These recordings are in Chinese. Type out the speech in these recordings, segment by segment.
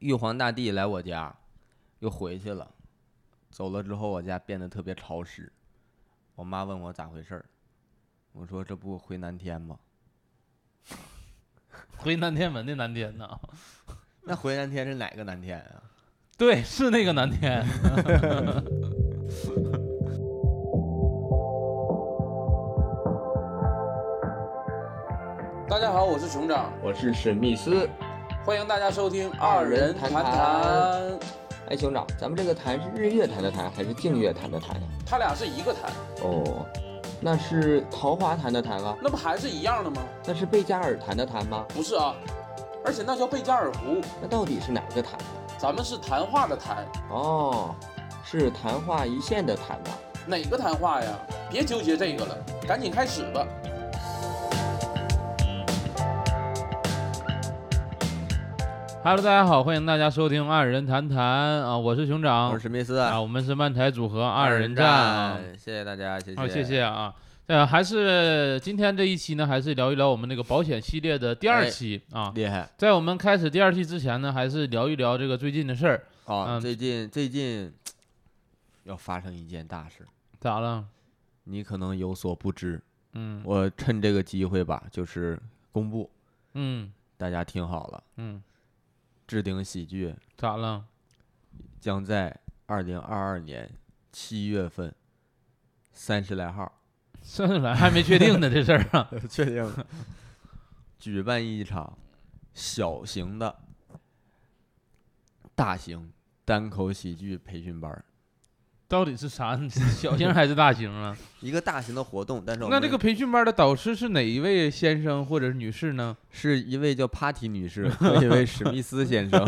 玉皇大帝来我家，又回去了，走了之后，我家变得特别潮湿。我妈问我咋回事儿，我说这不回南天吗？回南天门的南天呐，那回南天是哪个南天啊？对，是那个南天。大家好，我是熊掌，我是史密斯。欢迎大家收听二人谈谈谈。哎，熊掌，咱们这个谈是日月潭的谈还是净月潭的潭呀？它俩是一个潭，哦，那是桃花潭的潭啊？那不还是一样的吗？那是贝加尔潭的潭吗？不是啊，而且那叫贝加尔湖，那到底是哪个潭？咱们是谈话的谈，哦，是谈话一线的谈吧？哪个谈话呀？别纠结这个了，赶紧开始吧。Hello，大家好，欢迎大家收听二人谈谈啊，我是熊掌，我是史密斯啊，我们是漫台组合二人战啊，谢谢大家，谢谢，好，谢谢啊。呃，还是今天这一期呢，还是聊一聊我们那个保险系列的第二期啊。厉害！在我们开始第二期之前呢，还是聊一聊这个最近的事儿啊。嗯最近最近 要发生一件大事，咋了？你可能有所不知。嗯我趁这个机会吧，就是公布，嗯大家听好了，嗯，置顶喜剧咋了？将在二零二二年七月份三十来号，算出来还没确定呢，这事儿啊。确定举办一场小型的大型单口喜剧培训班儿，到底是啥？小型还是大型啊？一个大型的活动。但是我们那这个培训班的导师是哪一位先生或者是女士呢？是一位叫 Party 女士和一位史密斯先生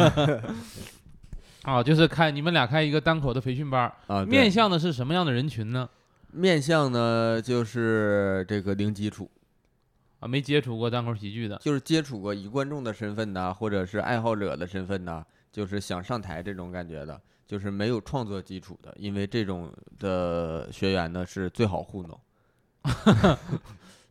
啊，就是开你们俩开一个单口的培训班，啊，对面向的是什么样的人群呢？面向呢就是这个零基础，啊，没接触过单口喜剧的。就是接触过以观众的身份呐，或者是爱好者的身份呐，就是想上台这种感觉的，就是没有创作基础的，因为这种的学员呢是最好糊弄，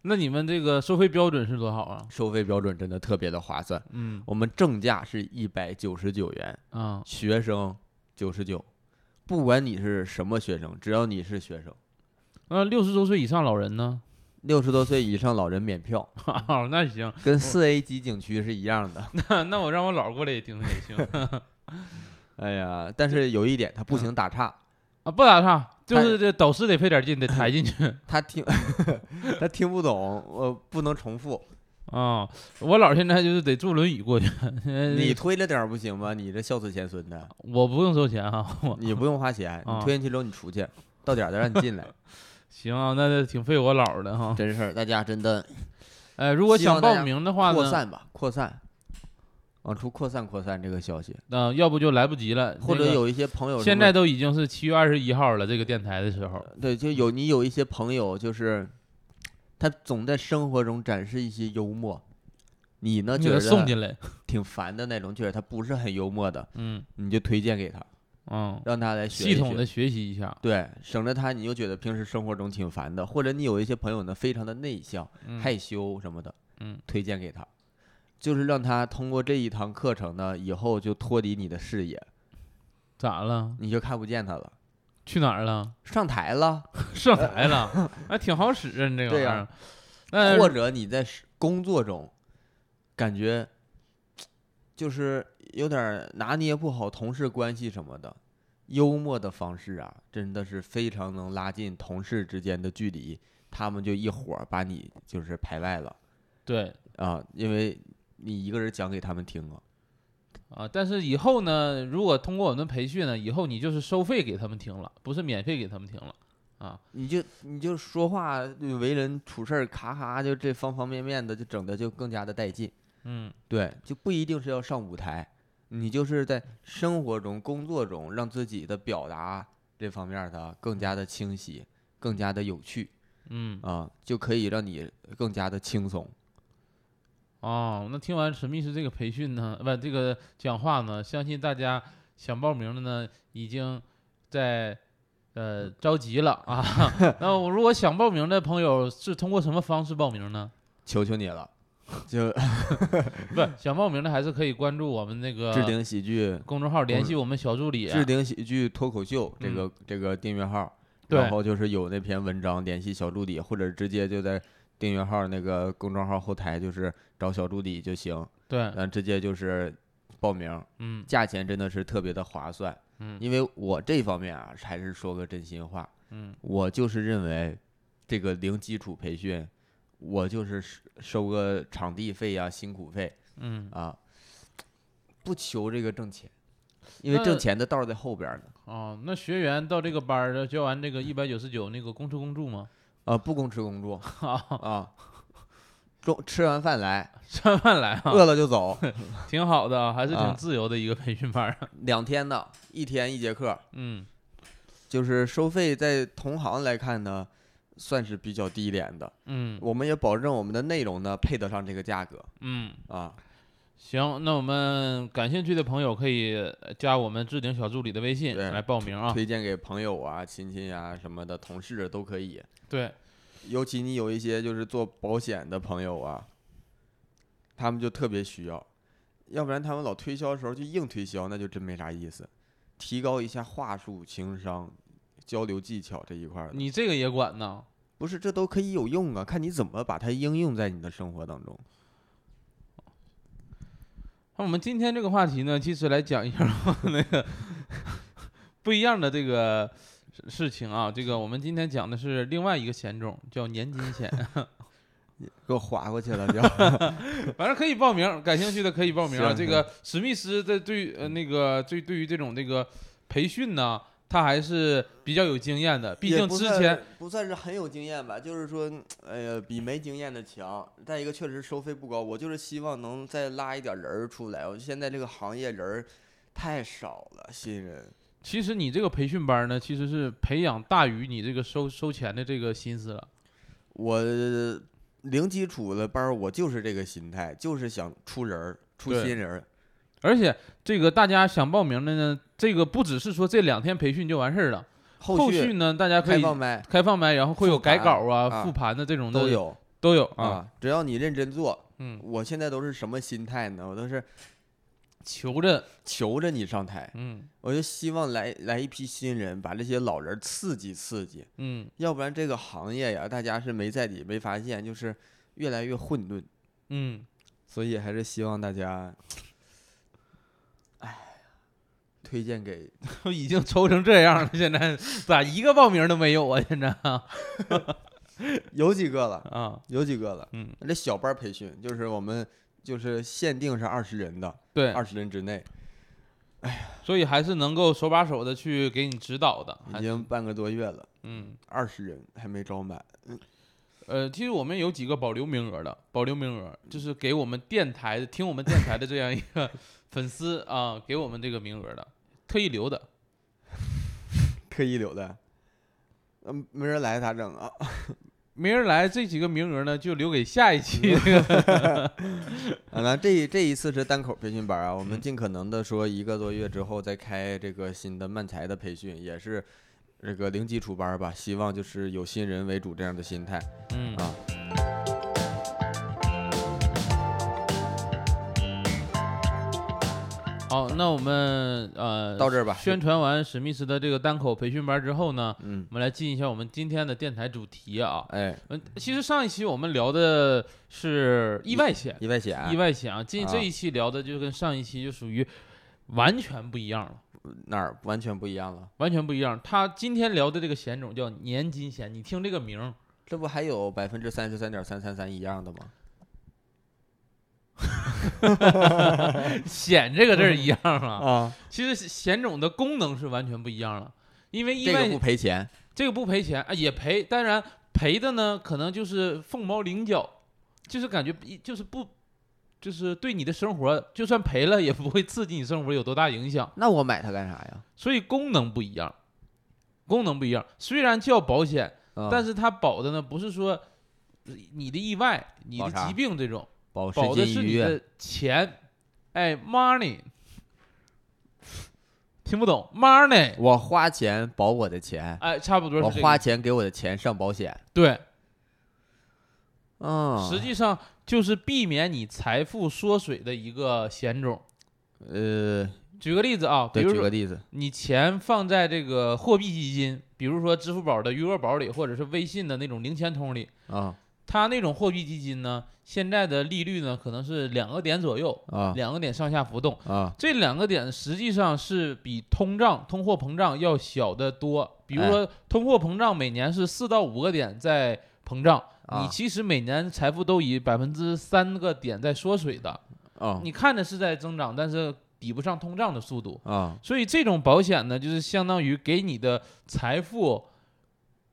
那你们这个收费标准是多少啊？收费标准真的特别的划算。嗯我们正价是一百九十九元，啊，学生九十九，不管你是什么学生，只要你是学生，那六十周岁以上老人呢？六十多岁以上老人免票，哦，那行，跟四 A 级景区是一样的。那那我让我姥过来也听听也行哎呀，但是有一点，他不行打岔，啊，不打岔，就是这导师得费点劲，得 抬进去他听他听不懂，我不能重复。啊。我姥儿现在就是得坐轮椅过去，你推着点儿不行吗？你这孝子贤孙的，我不用收钱啊，我你不用花钱，啊你推进去之后你出去，到点儿再让你进来，行啊，那就挺费我姥儿的哈。真事儿。大家真的呃，如果想报希望大家名的话呢，扩散吧，扩散，往出扩散扩散这个消息，那，要不就来不及了，或者有一些朋友现在都已经是七月二十一号了，这个电台的时候，对，就有你有一些朋友就是他总在生活中展示一些幽默，你呢觉得送进来，挺烦的那种，觉得他不是很幽默的，嗯。你就推荐给他，嗯，让他来学系统的学习一下，对，省得他你又觉得平时生活中挺烦的，或者你有一些朋友呢非常的内向、嗯害羞什么的，嗯，推荐给他，就是让他通过这一堂课程呢，以后就脱离你的视野，咋了？你就看不见他了，去哪儿了？上台了，上台了，还挺好使啊，你这玩意儿。那或者你在工作中感觉就是有点拿捏不好同事关系什么的。幽默的方式啊，真的是非常能拉近同事之间的距离，他们就一伙儿把你就是排外了。对啊，因为你一个人讲给他们听啊。啊，但是以后呢，如果通过我们培训呢，以后你就是收费给他们听了，不是免费给他们听了啊。你就你就说话为人处事儿，咔咔就这方方面面的，就整的就更加的带劲。嗯，对，就不一定是要上舞台，你就是在生活中、工作中，让自己的表达这方面的更加的清晰，更加的有趣嗯，啊，就可以让你更加的轻松。哦，那听完史密斯这个培训呢，不，这个讲话呢，相信大家想报名的呢，已经在呃着急了啊。那我如果想报名的朋友是通过什么方式报名呢？求求你了，就不想报名的还是可以关注我们那个置顶喜剧公众号，联系我们小助理。置顶喜剧脱口秀这个、这个订阅号，对然后就是有那篇文章联系小助理，或者直接就在订阅号那个公众号后台就是找小助理就行，对，直接就是报名，嗯价钱真的是特别的划算。嗯因为我这方面啊，还是说个真心话，嗯我就是认为这个零基础培训，我就是收收个场地费呀、辛苦费嗯啊，不求这个挣钱，因为挣钱的道儿在后边儿呢。哦，那学员到这个班儿交完这个一百九十九那个公吃公住吗？啊，不公吃公住啊，啊，中吃完饭来，吃完饭来 啊，饿了就走，挺好的啊，还是挺啊自由的一个培训班啊。两天的，一天一节课，嗯就是收费在同行来看呢，算是比较低廉的。嗯我们也保证我们的内容呢配得上这个价格嗯，啊。行，那我们感兴趣的朋友可以呃加我们置顶小助理的微信对来报名啊。推荐给朋友啊、亲戚啊什么的，同事都可以。对，尤其你有一些就是做保险的朋友啊，他们就特别需要，要不然他们老推销的时候就硬推销，那就真没啥意思。提高一下话术、情商、交流技巧这一块儿，你这个也管呢？不是这都可以有用啊，看你怎么把它应用在你的生活当中。那我们今天这个话题呢，其实来讲一下那个 不一样的这个事事情啊。这个我们今天讲的是另外一个险种，叫年金险。给我划过去了，就 反正可以报名，感兴趣的可以报名啊。这个史密斯在对呃那个对对于这种这个培训呢，他还是比较有经验的，毕竟之前不算是很有经验吧，就是说，哎呀，比没经验的强。再一个，确实收费不高，我就是希望能再拉一点人儿出来。我现在这个行业人儿太少了，新人。其实你这个培训班呢，其实是培养大于你这个收收钱的这个心思了。我零基础的班儿，我就是这个心态，就是想出人儿，出新人儿。而且这个大家想报名的呢，这个不只是说这两天培训就完事儿了，后后续呢大家可以开放麦开放麦，然后会有改稿啊、啊复盘的这种的都有都有啊。啊，只要你认真做。嗯，我现在都是什么心态呢？我都是求着，求着你上台，嗯我就希望来来一批新人，把这些老人刺激刺激。嗯要不然这个行业呀，大家是没在底，没发现，就是越来越混沌。嗯，所以还是希望大家，哎，推荐给都 已经抽成这样了，现在 咋一个报名都没有啊？现在啊有几个了，啊，有几个了。嗯，这小班培训就是我们就是限定是二十人的，对，二十人之内，哎呀所以还是能够手把手的去给你指导的，已经半个多月了，嗯。二十人还没招满。呃，其实我们有几个保留名额的，保留名额就是给我们电台听我们电台的这样一个 粉丝啊，给我们这个名额的，特意留的。特意留的，嗯，没人来咋整啊？没人来，这几个名额呢就留给下一期。啊，那这这一次是单口培训班啊，我们嗯尽可能的说一个多月之后再开这个新的漫才的培训，也是这个零基础班吧，希望就是有新人为主这样的心态嗯啊。好，那我们呃到这儿吧宣传完史密斯的这个单口培训班之后呢，嗯，我们来进一下我们今天的电台主题啊。哎，嗯，其实上一期我们聊的是意外险，意外险，意外险啊，进这啊一期聊的就跟上一期就属于完全不一样了。哪儿完全不一样了？完全不一样。他今天聊的这个险种叫年金险，你听这个名儿，这不还有百分之三十三点三三三一样的吗？险这个字儿一样啊。啊，其实险种的功能是完全不一样了，因为意外这个不赔钱，这个不赔钱啊，也赔，当然赔的呢可能就是凤毛麟角，就是感觉一就是不。就是对你的生活，就算赔了也不会刺激你生活有多大影响，那我买它干啥呀？所以功能不一样，功能不一样。虽然叫保险，啊但是它保的呢不是说你的意外、你保啥的疾病这种，保保的是你的钱，哎，money，听不懂，money，我花钱保我的钱，哎，差不多我是这个，花钱给我的钱上保险。对，嗯，实际上就是避免你财富缩水的一个险种。呃，举个例子啊，比对，举个例子，你钱放在这个货币基金，比如说支付宝的余额宝里，或者是微信的那种零钱通里，啊它那种货币基金呢，现在的利率呢可能是两个点左右，啊两个点上下浮动。啊这两个点实际上是比通胀、通货膨胀要小得多。比如说，通货膨胀每年是四到五个点在膨胀，啊你其实每年财富都以百分之三个点在缩水的。啊你看着是在增长，但是抵不上通胀的速度。啊所以这种保险呢，就是相当于给你的财富，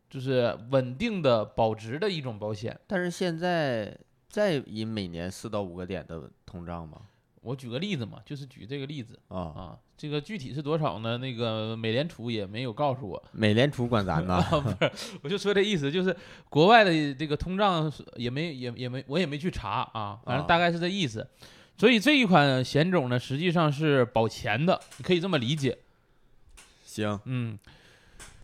就是稳定的保值的一种保险。但是现在再以每年四到五个点的通胀吗？我举个例子嘛，就是举这个例子啊，啊，这个具体是多少呢？那个美联储也没有告诉我，美联储管咱呢啊，不是，我就说这意思，就是国外的这个通胀也没也也没我也没去查啊，反正啊大概是这意思。所以这一款险种呢，实际上是保钱的，你可以这么理解。行，嗯，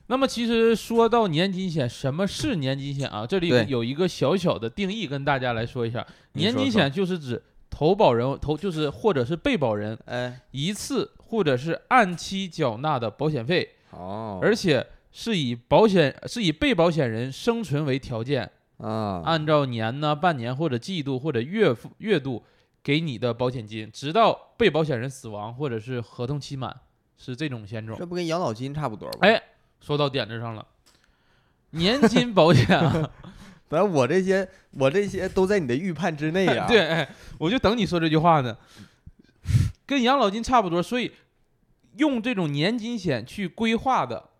那么其实说到年金险，什么是年金险啊？这里对有一个小小的定义，跟大家来说一下。年你说说金险就是指投保人投就是或者是被保人哎，一次或者是按期缴纳的保险费，哦，而且是以保险是以被保险人生存为条件，啊，按照年呢、半年或者季度或者月付月度给你的保险金，直到被保险人死亡或者是合同期满，是这种险种。这不跟养老金差不多吗？哎，说到点子上了，年金保险啊，反正我这些我这些都在你的预判之内呀。对，哎，我就等你说这句话呢，跟养老金差不多，所以用这种年金险去规划的，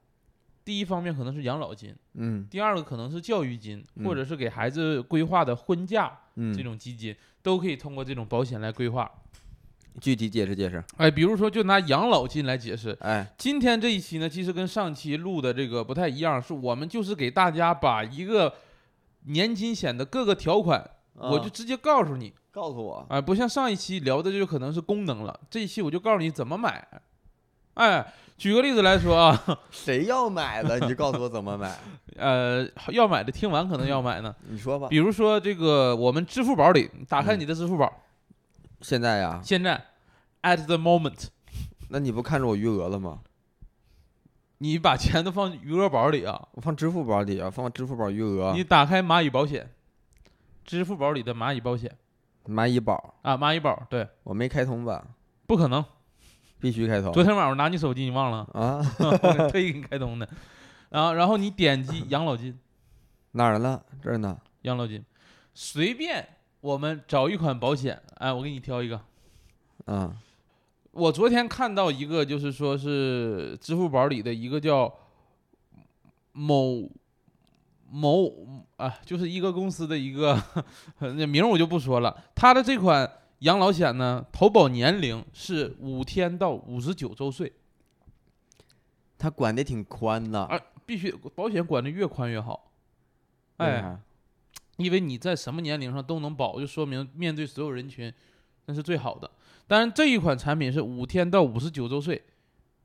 第一方面可能是养老金，嗯第二个可能是教育金，嗯或者是给孩子规划的婚嫁嗯，这种基金，都可以通过这种保险来规划。具体解释解释。哎，比如说就拿养老金来解释，哎，今天这一期呢，其实跟上期录的这个不太一样，是我们就是给大家把一个年金险的各个条款，我就啊直接告诉你，告诉我，哎、不像上一期聊的就可能是功能了，这一期我就告诉你怎么买。哎，举个例子来说啊，谁要买了你就告诉我怎么买。呃，要买的听完可能要买呢。你说吧。比如说这个，我们支付宝里打开嗯你的支付宝，现在呀，现在 at the moment，那你不看着我余额了吗？你把钱都放余额宝里啊，我放支付宝里啊，放支付宝余额你，打开蚂蚁保险，支付宝里的蚂蚁保险蚂蚁宝，啊，蚂蚁宝，对，我没开通吧？不可能。必须开通。昨天晚上拿你手机，你忘了？啊，我特意给你开通的。然后，然后你点击养老金，哪儿了？这儿呢。养老金，随便我们找一款保险，哎，我给你挑一个。嗯我昨天看到一个，就是说是支付宝里的一个叫某某啊，就是一个公司的一个 那名我就不说了。他的这款养老险呢，投保年龄是五天到五十九周岁，他管的挺宽的。啊必须保险管的越宽越好。哎，因为你在什么年龄上都能保，就说明面对所有人群，那是最好的。当然，这一款产品是五天到五十九周岁，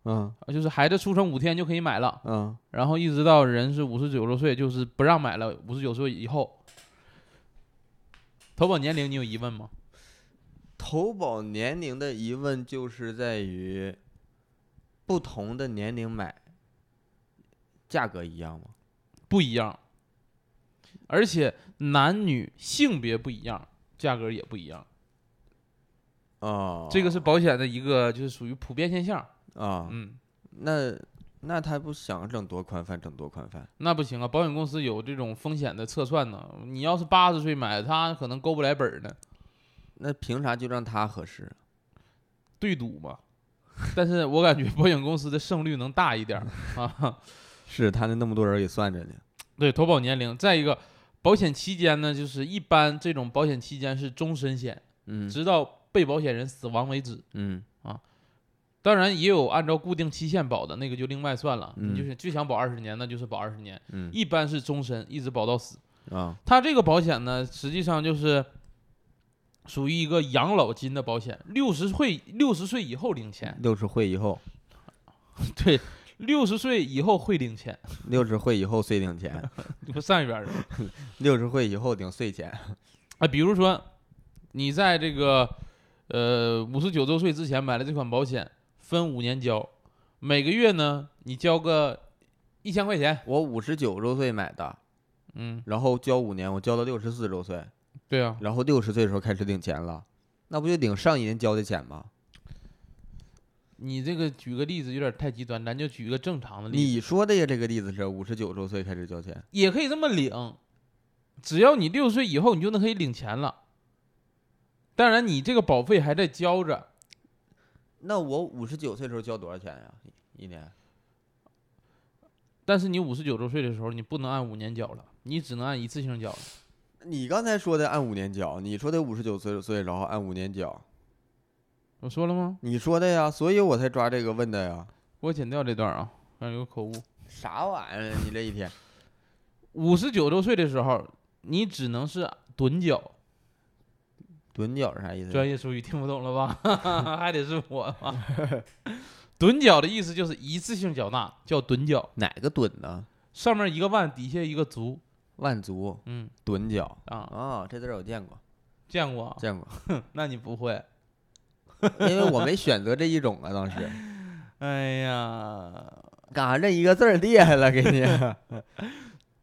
嗯啊，就是孩子出生五天就可以买了，嗯，然后一直到人是五十九周岁，就是不让买了，五十九岁以后。投保年龄你有疑问吗？投保年龄的疑问就是在于，不同的年龄买，价格一样吗？不一样，而且男女性别不一样，价格也不一样。哦，这个是保险的一个就是属于普遍现象。啊，嗯，那那他不想整多宽泛，整多宽泛。那不行啊，保险公司有这种风险的测算呢。你要是八十岁买，他可能够不来本儿呢，那凭啥就让他合适？对赌嘛。但是我感觉保险公司的胜率能大一点儿啊。是他那那么多人给算着呢。对，投保年龄，再一个，保险期间呢，就是一般这种保险期间是终身险，嗯直到被保险人死亡为止。嗯啊当然也有按照固定期限保的那个就另外算了，嗯你就是就想保二十年，那就是保二十年，嗯一般是终身，一直保到死。啊它这个保险呢，实际上就是属于一个养老金的保险，六十岁六十岁以后领钱，六十岁以后，对，六十岁以后会领钱，六十岁以后税领钱，你给我上一边儿去。六十岁以后领税钱。啊，比如说你在这个呃五十九周岁之前买了这款保险，分五年交，每个月呢你交个一千块钱，我五十九周岁买的，嗯，然后交五年，我交到六十四周岁，对啊，然后六十岁的时候开始领钱了，那不就领上一年交的钱吗？你这个举个例子有点太极端，咱就举一个正常的例子，你说的呀，这个例子是五十九周岁开始交钱，也可以这么领，只要你六十岁以后，你就能可以领钱了。当然，你这个保费还在交着，那我五十九岁的时候交多少钱呀？一年？但是你五十九周岁的时候，你不能按五年交了，你只能按一次性交了。你刚才说的按五年交，你说的五十九岁岁然后按五年交，我说了吗？你说的呀，所以我才抓这个问的呀。给我剪掉这段啊，刚有口误。啥玩意儿？你这一天五十九周岁的时候，你只能是趸缴。趸缴是啥意思？专业术语听不懂了吧？还得是我吗？趸缴的意思就是一次性缴纳，叫趸缴。哪个趸呢？上面一个万，底下一个足。万足嗯趸缴啊，啊，这字儿我见过，见过？见过，那你不会？因为我没选择这一种啊，当时 哎呀，干啥认一个字儿厉害了，给你。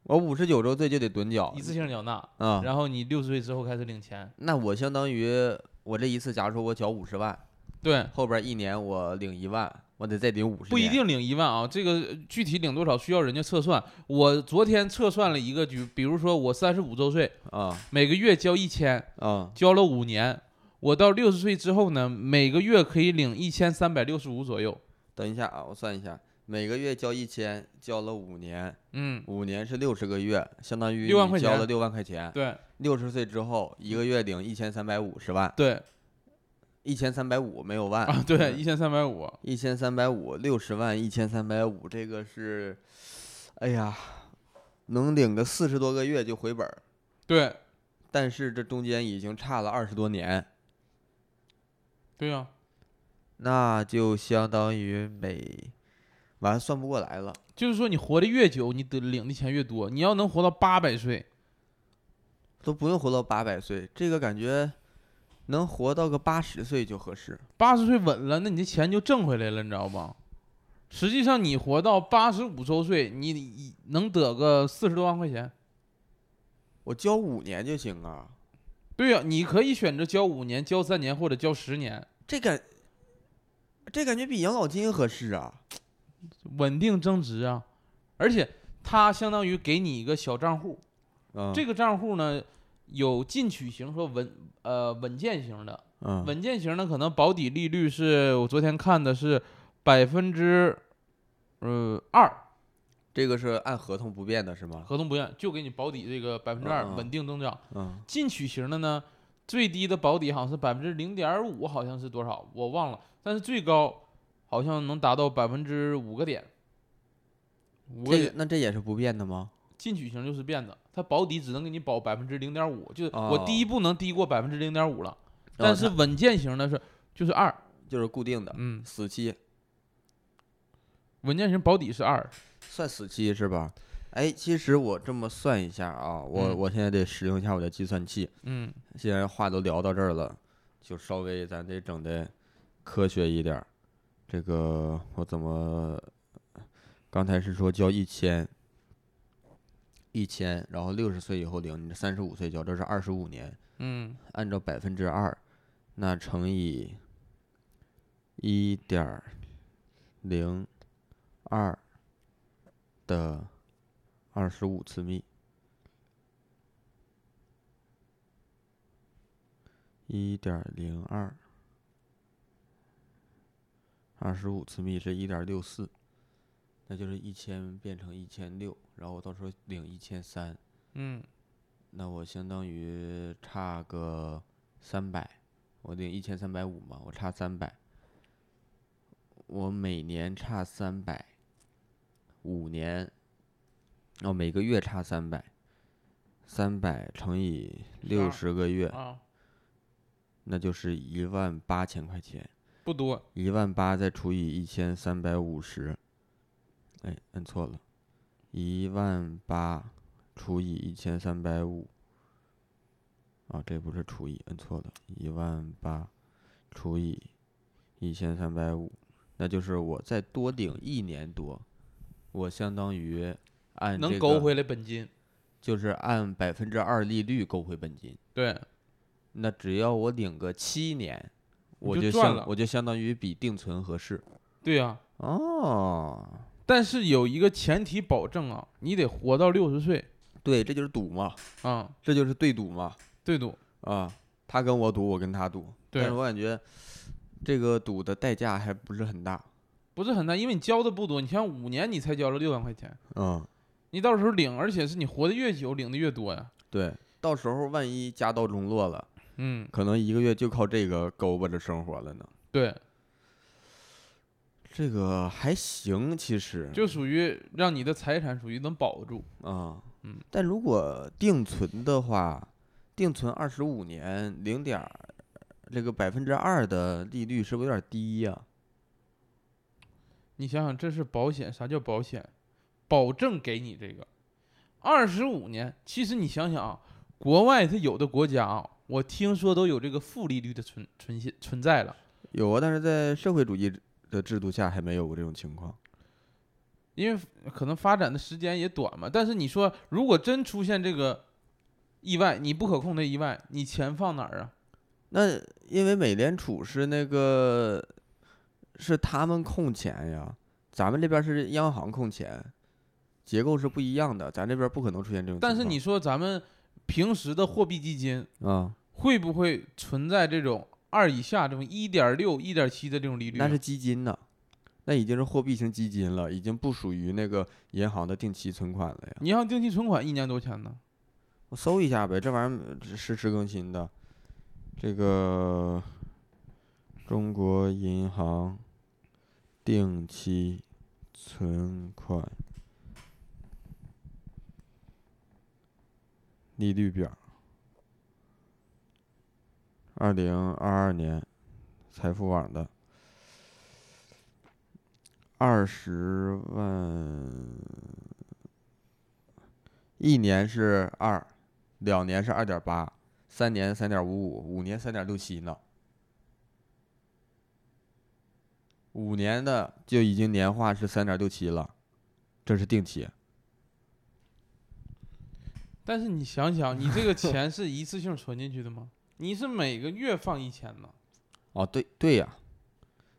我五十九周岁就得趸缴一次性缴纳，啊，然后你六十岁之后开始领钱。那我相当于我这一次，假如说我缴五十万，对，后边一年我领一万，我得再领五十。不一定领一万啊，这个具体领多少需要人家测算。我昨天测算了一个，就比如说我三十五周岁，啊每个月交一千，啊，交了五年，我到六十岁之后呢，每个月可以领一千三百六十五左右。等一下啊，我算一下，每个月交一千，交了五年，嗯，五年是六十个月，相当于6万块钱你交了六万块钱。对六十岁之后，一个月领一千三百五十万，对一千三百五没有万啊，对，一千三百五。一千三百五，六十万一千三百五，这个是，哎呀，能领个四十多个月就回本儿，对但是这中间已经差了二十多年，对呀、那就相当于每，完算不过来了。就是说你活得越久，你得领的钱越多。你要能活到八百岁，都不用活到八百岁，这个感觉能活到个八十岁就合适。八十岁稳了，那你的钱就挣回来了，你知道吧？实际上，你活到八十五周岁，你你能得个四十多万块钱。我交五年就行啊，对呀、你可以选择交五年、交三年或者交十年，这感，这感觉比养老金合适啊。稳定增值啊。而且它相当于给你一个小账户，嗯，这个账户呢有进取型和稳呃稳健型的。嗯稳健型的，可能保底利率是我昨天看的是百分之呃二，这个是按合同不变的是吗？合同不变，就给你保底这个百分之二稳定增长。嗯进取型的呢，最低的保底好像是百分之零点五，好像是多少我忘了，但是最高好像能达到百分之五个点。五个点，这个那这也是不变的吗？进取型就是变的，它保底只能给你保百分之零点五，就是我第哦一步能低过百分之零点五了，但是稳健型的是就是二，就是固定的，嗯，死期稳健型保底是二，算死期是吧？哎，其实我这么算一下啊，我嗯我现在得使用一下我的计算器。嗯既然话都聊到这儿了，就稍微咱得整的科学一点儿。这个我怎么刚才是说交一千，一千，然后六十岁以后领，你三十五岁交，这是二十五年，嗯按照百分之二，那乘以一点零二的二十五次幂，一点零二，二十五次幂是一点六四，那就是一千变成一千六，然后我到时候领一千三，嗯。那我相当于差个三百，我领一千三百五嘛，我差三百，我每年差三百，五年，哦，每个月差三百，三百乘以六12十个月，啊，那就是一万八千块钱，不多，一万八再除以一千三百五十，哎，摁错了，一万八除以一千三百五，啊，这不是除以，摁错了，一万八除以一千三百五，那就是我再多领一年多，我相当于按这个能勾回来本金。就是按百分之二利率勾回本金。对，那只要我领个七年，我就相我就相当于比定存合适。对呀、哦，但是有一个前提保证啊，你得活到六十岁对，这就是赌嘛，啊，这就是对赌嘛。对赌。啊，他跟我赌，我跟他赌，但对是我感觉这个赌的代价还不是很大。不是很大，因为你交的不多，你像五年你才交了六万块钱，嗯，你到时候领，而且是你活得越久，领的越多呀。对，到时候万一家道中落了，嗯，可能一个月就靠这个勾巴着生活了呢。对，这个还行，其实就属于让你的财产属于能保住。啊，嗯，但如果定存的话，定存二十五年零点儿这个百分之二的利率是不是有点低呀、你想想，这是保险，啥叫保险？保证给你这个二十五年。其实你想想啊，国外它有的国家啊，我听说都有这个负利率的存存现存在了。有啊，但是在社会主义的制度下还没有过这种情况。因为可能发展的时间也短嘛。但是你说，如果真出现这个意外，你不可控的意外，你钱放哪儿啊？那因为美联储是那个是他们控钱呀，咱们这边是央行控钱，结构是不一样的，咱这边不可能出现这种情况。但是你说咱们平时的货币基金啊，会不会存在这种二以下这种一点六、一点七的这种利率啊？那是基金呢，那已经是货币型基金了，已经不属于那个银行的定期存款了呀。银行定期存款一年多少钱呢？我搜一下呗，这玩意儿实时更新的。这个中国银行定期存款利率表，二零二二年财富网的二十万，一年是二，两年是二点八，三年三点五五，五年三点六七呢。五年的就已经年化是三点六七了，这是定期。但是你想想，你这个 钱是一次性存进去的吗？你是每个月放一千呢？哦，对对呀，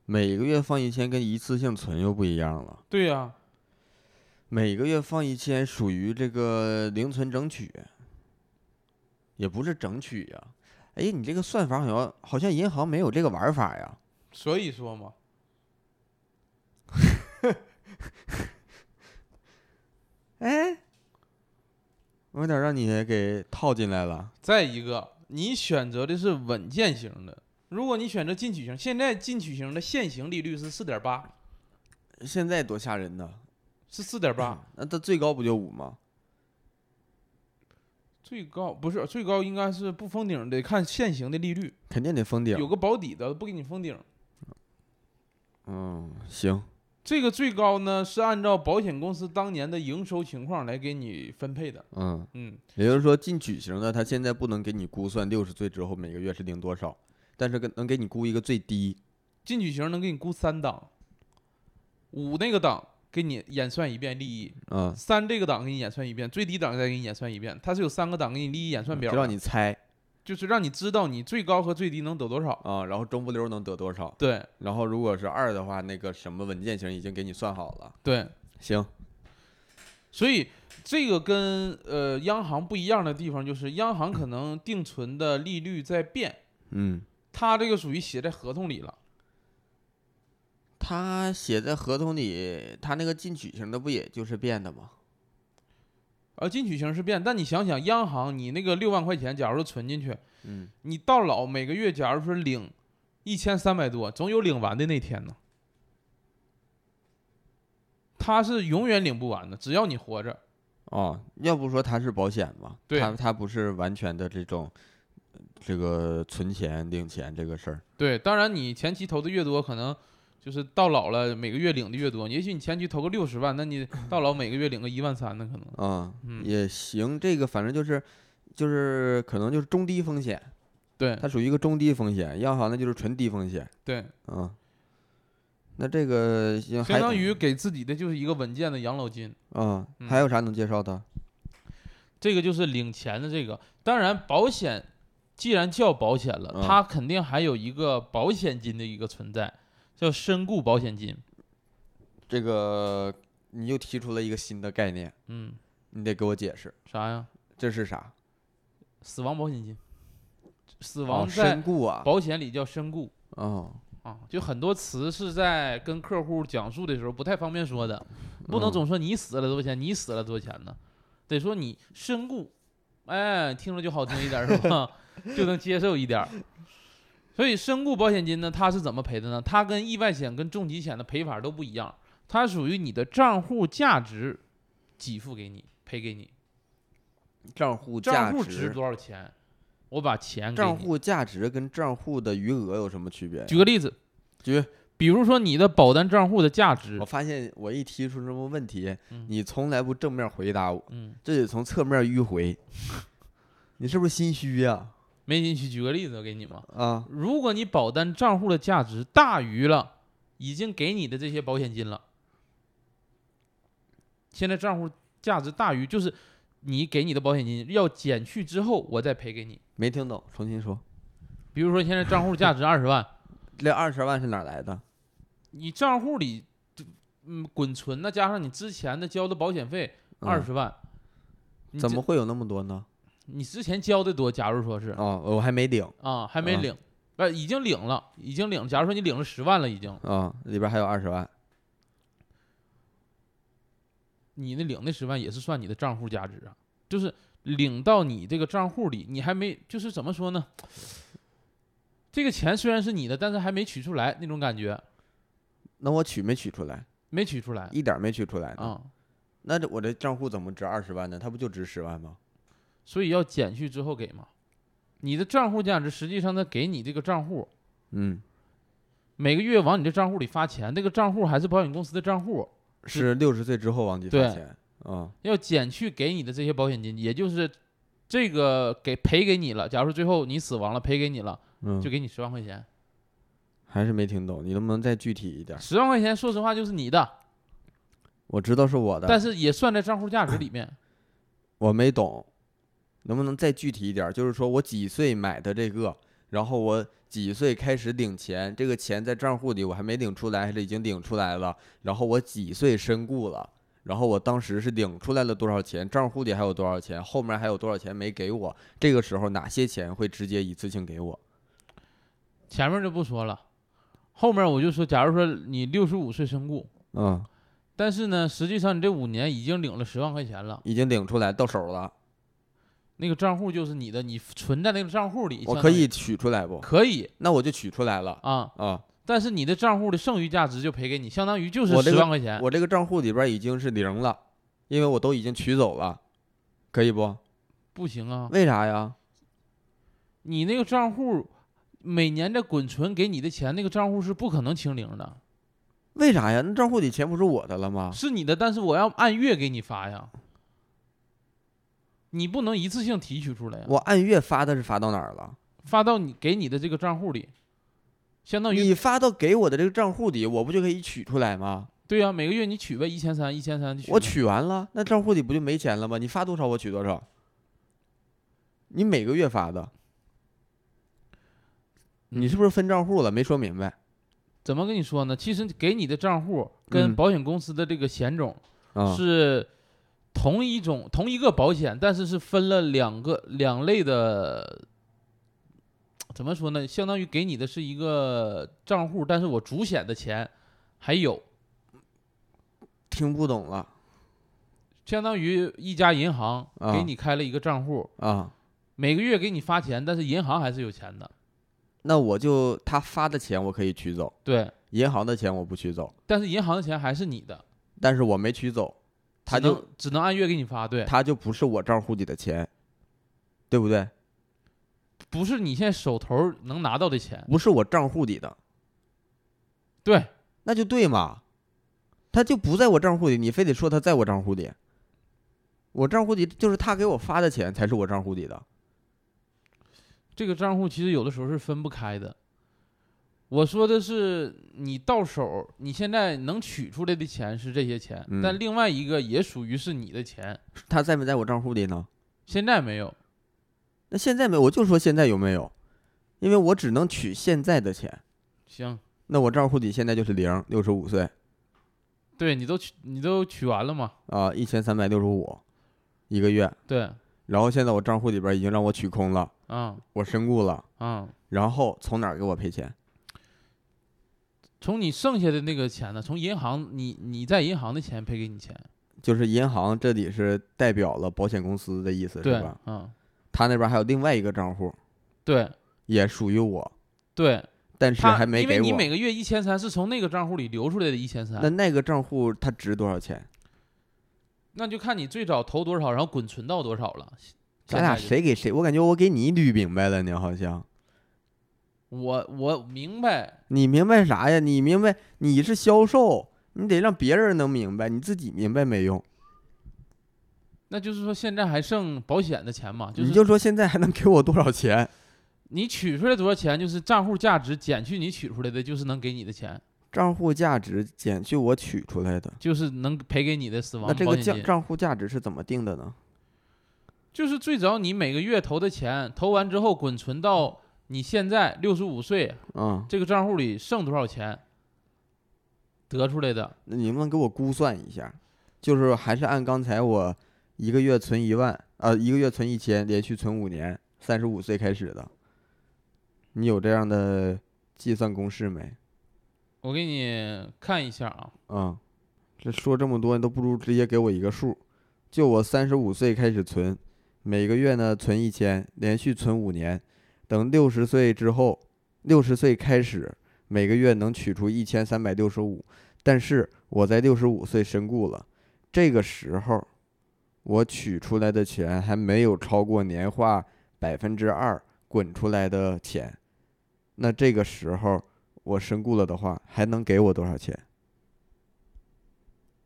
每个月放一千跟一次性存又不一样了。对呀、每个月放一千属于这个零存整取，也不是整取呀。哎，你这个算法好像好像银行没有这个玩法呀。所以说嘛，哎，我有点让你给套进来了。再一个，你选择的是稳健型的，如果你选择进取型，现在进取型的现行利率是四点八，现在多吓人呐！是四点八，那它最高不就五吗？最高不是最高，应该是不封顶，得看现行的利率，肯定得封顶。有个保底的，不给你封顶。嗯，行，这个最高呢是按照保险公司当年的营收情况来给你分配的。嗯，嗯，也就是说进取型的，他现在不能给你估算六十岁之后每个月是领多少，但是跟能给你估一个最低。进取型能给你估三档，五那个档给你演算一遍利益，嗯，三这个档给你演算一遍，最低档再给你演算一遍，它是有三个档给你利益演算表就的，让你猜就是让你知道你最高和最低能得多少。啊，然后中不溜能得多少。对然后如果是二的话，那个什么稳健型已经给你算好了。对，行，所以这个跟呃央行不一样的地方就是，央行可能定存的利率在变，嗯，它这个属于写在合同里了。他写在合同里，他那个进取型的不也就是变的吗？呃，进取型是变，但你想想，央行你那个六万块钱，假如说存进去，嗯，你到老每个月，假如说领一千三百多，总有领完的那天呢。他是永远领不完的，只要你活着。哦，要不说它是保险嘛，对它它不是完全的这种呃这个存钱领钱这个事儿。对，当然你前期投的越多，可能就是到老了每个月领的越多。也许你前期投个六十万，那你 到老每个月领个一万三呢，可能。啊，嗯也行，这个反正就是就是可能就是中低风险，对它属于一个中低风险，央行那就是纯低风险，对，嗯。那这个相当于给自己的就是一个稳健的养老金。嗯，嗯还有啥能介绍的？这个就是领钱的这个，当然保险既然叫保险了，嗯它肯定还有一个保险金的一个存在，叫身故保险金。这个你又提出了一个新的概念，嗯，你得给我解释，啥呀？这是啥？死亡保险金。死哦，亡在身故啊，保险里叫身故哦，啊，就很多词是在跟客户讲述的时候不太方便说的，不能嗯总说你死了多少钱，你死了多少钱呢？得说你身故，哎，听着就好听一点儿是吧？就能接受一点儿。所以身故保险金呢，它是怎么赔的呢？它跟意外险跟重疾险的赔法都不一样，它属于你的账户价值给付给你，赔给你。账户账价户值值，多少钱？我把钱。账户价值跟账户的余额有什么区别？举个例子，举，比如说你的保单账户的价值我，发现我一提出什么问题，嗯你从来不正面回答我，嗯，这得从侧面迂回。你是不是心虚呀？没进去。举个例子，我给你嘛。啊，如果你保单账户的价值大于了已经给你的这些保险金了，现在账户价值大于就是你给你的保险金要减去之后，我再赔给你。没听懂，重新说。比如说现在账户价值二十万，这二十万是哪来的？你账户里嗯滚存那，加上你之前的交的保险费二十万，怎么会有那么多呢？你之前交的多？假如说是哦，我还没领啊，还没啊领，呃，已经领了，已经领了。假如说你领了十万了，已经，啊，里边还有二十万。你那领那十万也是算你的账户价值啊，就是领到你这个账户里，你还没就是怎么说呢？这个钱虽然是你的，但是还没取出来那种感觉，那我取没取出来？没取出来一点没取出来呢。啊、那这我这账户怎么值二十万呢？它不就值十万吗？所以要减去之后给嘛。你的账户价值实际上它给你这个账户嗯，每个月往你这账户里发钱，这个账户还是保险公司的账户，是六十岁之后往里发钱。啊，要减去给你的这些保险金，也就是这个给赔给你了。假如说最后你死亡了，赔给你了，嗯，就给你十万块钱。还是没听懂，你能不能再具体一点儿？十万块钱，说实话就是你的，我知道是我的，但是也算在账户价值里面。我没懂，能不能再具体一点？就是说我几岁买的这个，然后我几岁开始领钱，这个钱在账户里我还没领出来，还是已经领出来了？然后我几岁身故了？然后我当时是领出来了多少钱，账户里还有多少钱，后面还有多少钱没给我？这个时候哪些钱会直接一次性给我？前面就不说了，后面我就说，假如说你六十五岁身故，嗯，但是呢，实际上你这五年已经领了十万块钱了，已经领出来到手了，那个账户就是你的，你存在那个账户里，我可以取出来不？可以那我就取出来了啊，啊！但是你的账户的剩余价值就赔给你，相当于就是十万块钱。我这个账户里边已经是零了，因为我都已经取走了，可以不？不行啊，为啥呀？你那个账户每年的滚存给你的钱，那个账户是不可能清零的，为啥呀？那账户里钱不是我的了吗？是你的，但是我要按月给你发呀，你不能一次性提取出来呀，我按月发的是发到哪儿了？发到你给你的这个账户里，相当于你发到给我的这个账户里，我不就可以取出来吗？对呀、每个月你取呗，一千三，一千三我取完了，那账户里不就没钱了吗？你发多少我取多少。你每个月发的，你是不是分账户了？没说明白。怎么跟你说呢？其实给你的账户跟嗯保险公司的这个险种啊，是同一种、同一个保险，但是是分了两个两类的。怎么说呢？相当于给你的是一个账户，但是我主险的钱还有，听不懂了相当于一家银行啊给你开了一个账户，啊。每个月给你发钱，但是银行还是有钱的。那我就他发的钱我可以取走，对，银行的钱我不取走，但是银行的钱还是你的，但是我没取走，他就只能按月给你发。对，他就不是我账户里的钱，对不对？不是你现在手头能拿到的钱。不是我账户里的，对，那就对嘛，他就不在我账户里，你非得说他在我账户里，我账户里就是他给我发的钱才是我账户里的。这个账户其实有的时候是分不开的。我说的是你到手，你现在能取出来的钱是这些钱，嗯但另外一个也属于是你的钱，他在没在我账户里呢？现在没有。那现在没有，我就说现在有没有，因为我只能取现在的钱。行，那我账户里现在就是零，六十五岁对你都取你都取完了吗？啊，一千三百六十五一个月。对，然后现在我账户里边已经让我取空了，啊我身故了，啊，然后从哪儿给我赔钱？从你剩下的那个钱呢？从银行你你在银行的钱赔给你钱，就是银行这里是代表了保险公司的意思是吧？，嗯，他那边还有另外一个账户，对也属于我，对，但是他还没给我。因为你每个月一千三是从那个账户里流出来的一千那三，那那个账户它值多少钱？那就看你最早投多少，然后滚存到多少了。咱俩现在就谁给谁？我感觉我给你捋明白了呢，好像。我我明白，你明白啥呀？你明白你是销售，你得让别人能明白，你自己明白没用。那就是说现在还剩保险的钱嘛？就是你就说现在还能给我多少钱？你取出来多少钱，就是账户价值减去你取出来的，就是能给你的钱，账户价值减去我取出来的，就是能赔给你的死亡那这个账保险金。账户价值是怎么定的呢？就是最早你每个月投的钱，投完之后滚存到你现在六十五岁嗯，这个账户里剩多少钱得出来的。那你能不能给我估算一下？就是还是按刚才我一个月存一万，呃，一个月存一千，连续存五年，三十五岁开始的。你有这样的计算公式没？我给你看一下啊，嗯，这说这么多，你都不如直接给我一个数。就我三十五岁开始存，每个月呢存一千，连续存五年，等六十岁之后，六十岁开始，每个月能取出一千三百六十五。但是我在六十五岁身故了，这个时候，我取出来的钱还没有超过年化百分之二滚出来的钱。那这个时候我身故了的话，还能给我多少钱？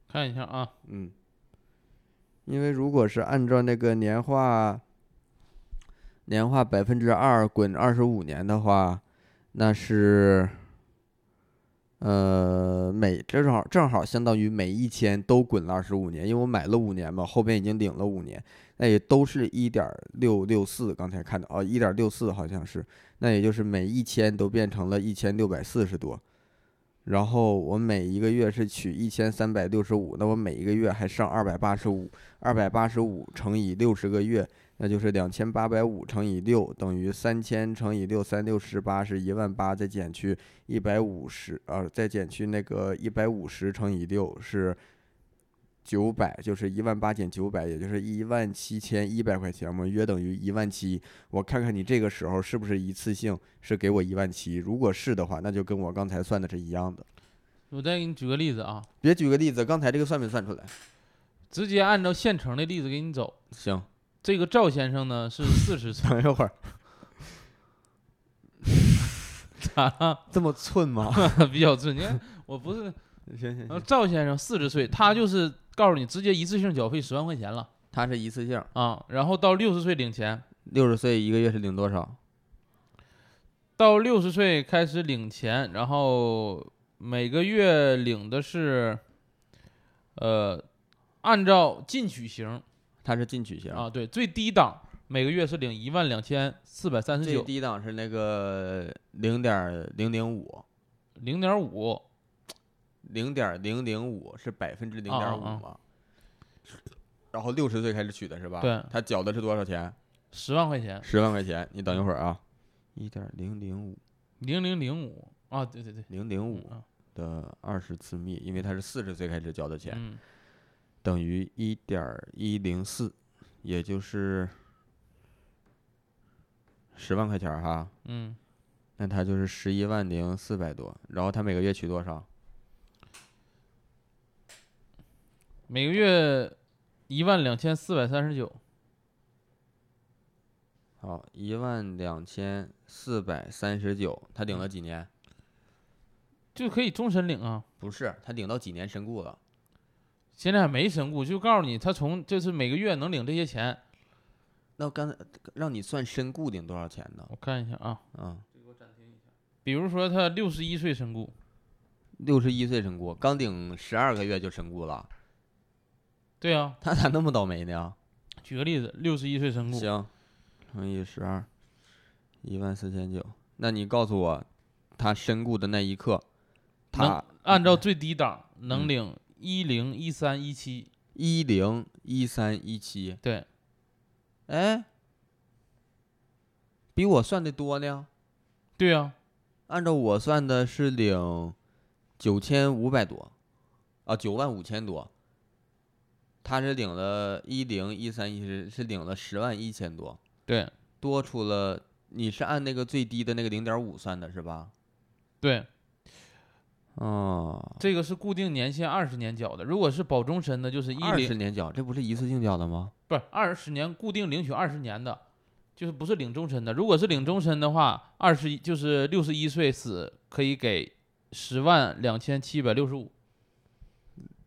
看一下啊，嗯，因为如果是按照那个年化年化百分之二滚二十五年的话，那是呃每正好正好相当于每一千都滚了二十五年，因为我买了五年嘛，后边已经领了五年，那也都是一点六六四，刚才看到哦，一点六四好像是，那也就是每一千都变成了一千六百四十多。然后我每一个月是取一千三百六十五，那我每一个月还剩二百八十五，二百八十五乘以六十个月，那就是两千八百五乘以六等于三千乘以六三六十八是一万八，再减去一百五十，呃，再减去那个一百五十乘以六是九百，就是一万八减九百，也就是一万七千一百块钱嘛，约等于一万七。我看看你这个时候是不是一次性是给我一万七，如果是的话，那就跟我刚才算的是一样的。我再给你举个例子啊，别举个例子，刚才这个算没算出来？直接按照现成的例子给你走。行，这个赵先生呢是四十岁，等一会儿，咋了？这么寸吗？比较寸。你看我不是，行行呃，赵先生四十岁，他就是告诉你直接一次性缴费十万块钱了他是一次性，啊，然后到六十岁领钱，六十岁一个月是领多少？到六十岁开始领钱，然后每个月领的是，呃，按照进取型他是进取型。啊，，对，最低档每个月是领一万两千四百三十最九，低档是那个零点零零五，零点五，零点零零五是百分之零点五啊啊。嘛？然后六十岁开始取的是吧？对。他缴的是多少钱？十万块钱，十万块钱。你等一会儿啊，一点零零五。零零零五啊，对对对，零零五啊，的二十次幂，因为他是四十岁开始交的钱，嗯，等于一点一零四，也就是十万块钱儿哈。嗯，那他就是十一万零四百多，然后他每个月取多少？每个月一万两千四百三十九，好，一万两千四百三十九，他领了几年？就可以终身领啊。不是，他领到几年身故了？现在还没身故，就告诉你他从就是每个月能领这些钱。那我刚才让你算身故领多少钱呢？我看一下啊，啊，比如说他六十一岁身故，六十一岁身故，刚领十二个月就身故了，对啊，他咋那么倒霉呢？举个例子，六十一岁身故，行，乘以十二，一万四千九。那你告诉我，他身故的那一刻，他按照最低档能嗯领一零一三一七，一零一三一七，对，哎，比我算的多呢。对啊，按照我算的是领九千五百多，啊，九万五千多。他是领了一零一三一是是领了十万一千多，对多出了。你是按那个最低的那个零点五算的是吧？对，哦，这个是固定年限二十年缴的，如果是保终身的，就是一二十年缴，这不是一次性缴的吗？不是二十年固定领取二十年的，就是不是领终身的。如果是领终身的话，二十一就是六十一岁死可以给十万两千七百六十五，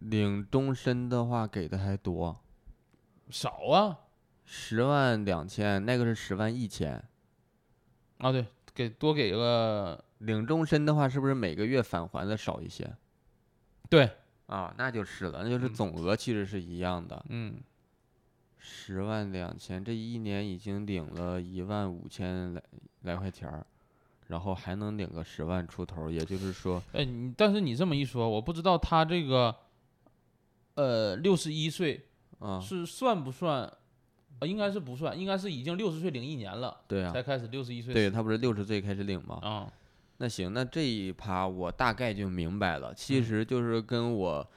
领终身的话给的还多，少啊十万两千，那个是十万一千。啊对，给多给个领终身的话，是不是每个月返还的少一些？对，啊，那就是了，那就是嗯总额其实是一样的。嗯十万两千，这一年已经领了一万五千来来块钱儿，然后还能领个十万出头，也就是说，哎你但是你这么一说，我不知道他这个呃六十一岁啊，是算不算？呃，应该是不算，应该是已经六十岁领一年了，对啊、才开始六十一岁对他不是六十岁开始领吗？啊，那行，那这一趴我大概就明白了，其嗯。实就是跟我，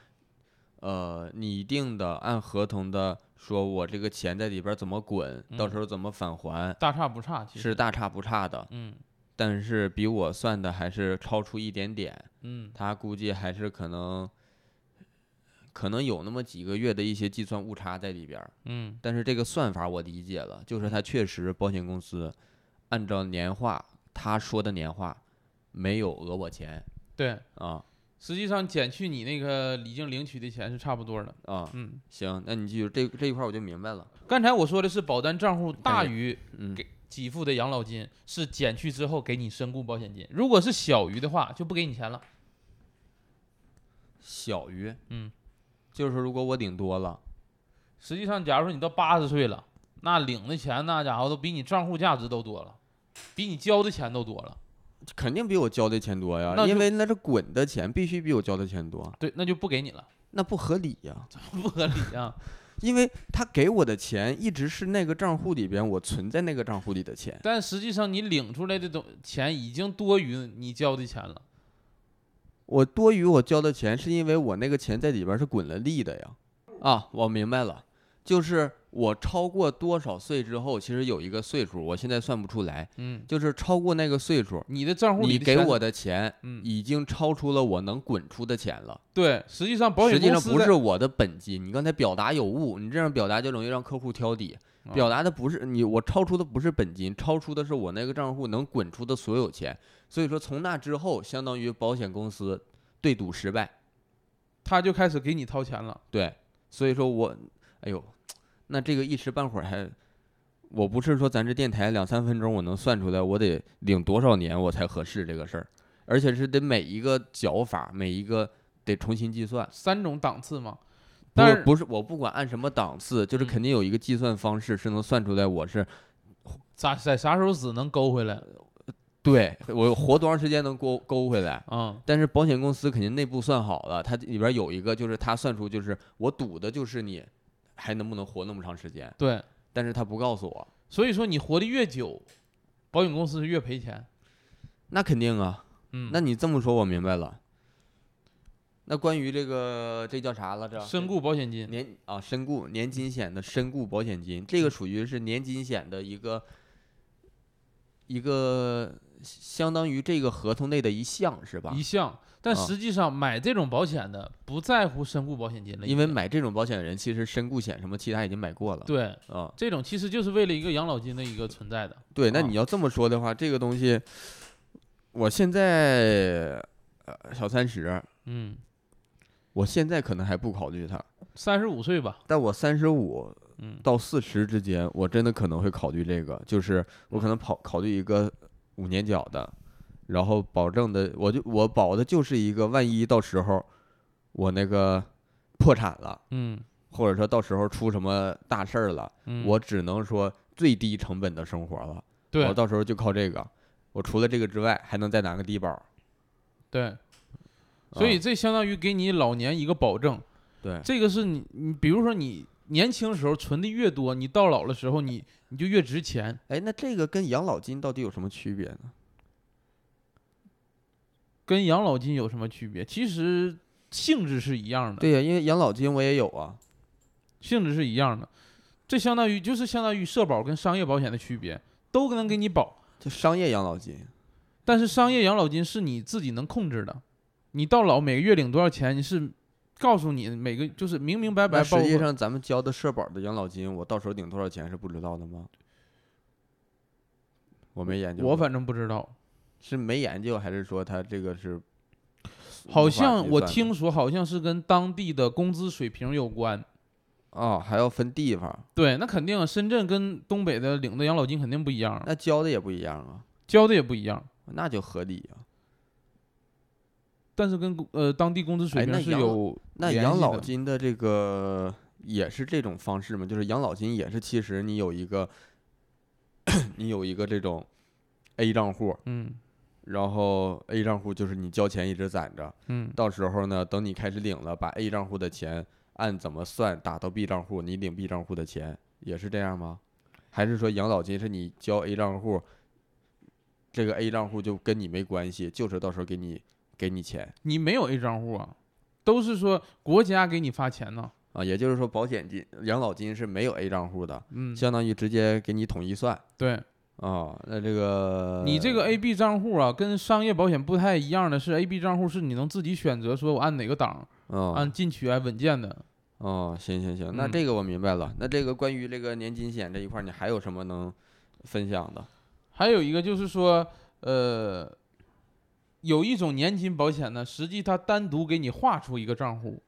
呃，拟定的按合同的，说我这个钱在里边怎么滚，到嗯时候怎么返还，大差不差，其实是大差不差的，嗯。但是比我算的还是超出一点点，嗯。他估计还是可能，可能有那么几个月的一些计算误差在里边儿，嗯。但是这个算法我理解了，就是他确实保险公司按照年化他说的年化没有讹我钱对。啊实际上减去你那个已经领取的钱是差不多的。啊，嗯，行，那你记住这这一块我就明白了，刚才我说的是保单账户大于嗯给给付的养老金是减去之后给你身故保险金，如果是小于的话就不给你钱了。小于嗯，就是说如果我领多了，实际上，假如说你到八十岁了，那领的钱那家伙都比你账户价值都多了，比你交的钱都多了。肯定比我交的钱多呀因为那是滚的钱，必须比我交的钱多，对，那就不给你了，那不合理呀。怎么不合理啊。因为他给我的钱一直是那个账户里边我存在那个账户里的钱，但实际上你领出来的东钱已经多于你交的钱了。我多余我交的钱是因为我那个钱在里边是滚了利的呀。啊，我明白了，就是我超过多少岁之后，其实有一个岁数，我现在算不出来，嗯，就是超过那个岁数，你的账户里你给我的钱嗯，已经超出了我能滚出的钱了。对，实际上保实际上不是我的本金，你刚才表达有误，你这样表达就容易让客户挑底。啊表达的不是你，我超出的不是本金，超出的是我那个账户能滚出的所有钱。所以说从那之后，相当于保险公司对赌失败。他就开始给你掏钱了。对，所以说我，哎呦，那这个一时半会儿还，我不是说咱这电台两三分钟我能算出来，我得领多少年我才合适这个事儿，而且是得每一个缴法，每一个得重新计算。三种档次嘛。不但是不是，我不管按什么档次，就是嗯肯定有一个计算方式是能算出来我是咋在啥时候死能勾回来？对我活多长时间能勾勾回来。嗯，但是保险公司肯定内部算好了，它里边有一个就是它算出就是我赌的就是你还能不能活那么长时间，对。但是他不告诉我。所以说你活得越久，保险公司是越赔钱。那肯定啊，嗯，那你这么说我明白了。那关于这个这叫啥了？这？身故保险金，年啊身故年金险的身故保险金，这个属于是年金险的一个一个相当于这个合同内的一项是吧一？项。但啊。实际上买这种保险的不在乎身故保险金了，因为买这种保险的人其实身故险什么其他已经买过了。对啊，这种其实就是为了一个养老金的一个存在的。对，那啊。你要这么说的话，这个东西，我现在呃小三十，嗯，我现在可能还不考虑它，三十五岁吧，但我三十五嗯。到四十之间，我真的可能会考虑这个，就是我可能跑考虑一个五年缴的，然后保证的，我就我保的就是一个，万一到时候我那个破产了，嗯。或者说到时候出什么大事儿了，嗯，我只能说最低成本的生活了，对。我到时候就靠这个，我除了这个之外，还能再拿个低保，对，所以啊。这相当于给你老年一个保证。对。这个是你你比如说你年轻时候存的越多，你到老的时候你你就越值钱。哎，那这个跟养老金到底有什么区别呢？跟养老金有什么区别？其实性质是一样的，对呀、因为养老金我也有啊。性质是一样的。这相当于就是相当于社保跟商业保险的区别，都能给你保，就商业养老金，但是商业养老金是你自己能控制的。你到老每个月领多少钱，你是告诉你每个就是明明白白。实际上咱们交的社保的养老金，我到时候领多少钱是不知道的吗？我没研究，我反正不知道，是没研究，还是说他这个是？好像我听说好像是跟当地的工资水平有关。啊、还要分地方，对，那肯定，深圳跟东北的领的养老金肯定不一样，那交的也不一样啊，交的也不一样，那就合理啊。但是跟工呃当地工资水平是哎那养有那养老金的这个也是这种方式吗？就是养老金也是，其实你有一个，你有一个这种 A 账户，嗯然后 A 账户就是你交钱一直攒着，嗯到时候呢，等你开始领了，把 A 账户的钱按怎么算打到 B 账户，你领 B 账户的钱也是这样吗？还是说养老金是你交 A 账户，这个 A 账户就跟你没关系，就是到时候给你给你钱你没有 A 账户啊，都是说国家给你发钱呢。啊？也就是说，保险金、养老金是没有 A 账户的，嗯，相当于直接给你统一算对啊。那这个你这个 A、B 账户啊，跟商业保险不太一样的是，A、B 账户是你能自己选择，说我按哪个档，啊按进取啊稳健的。哦，行行行，那嗯这个我明白了。那这个关于这个年金险这一块，你还有什么能分享的？还有一个就是说，呃，有一种年金保险呢，实际它单独给你划出一个账户。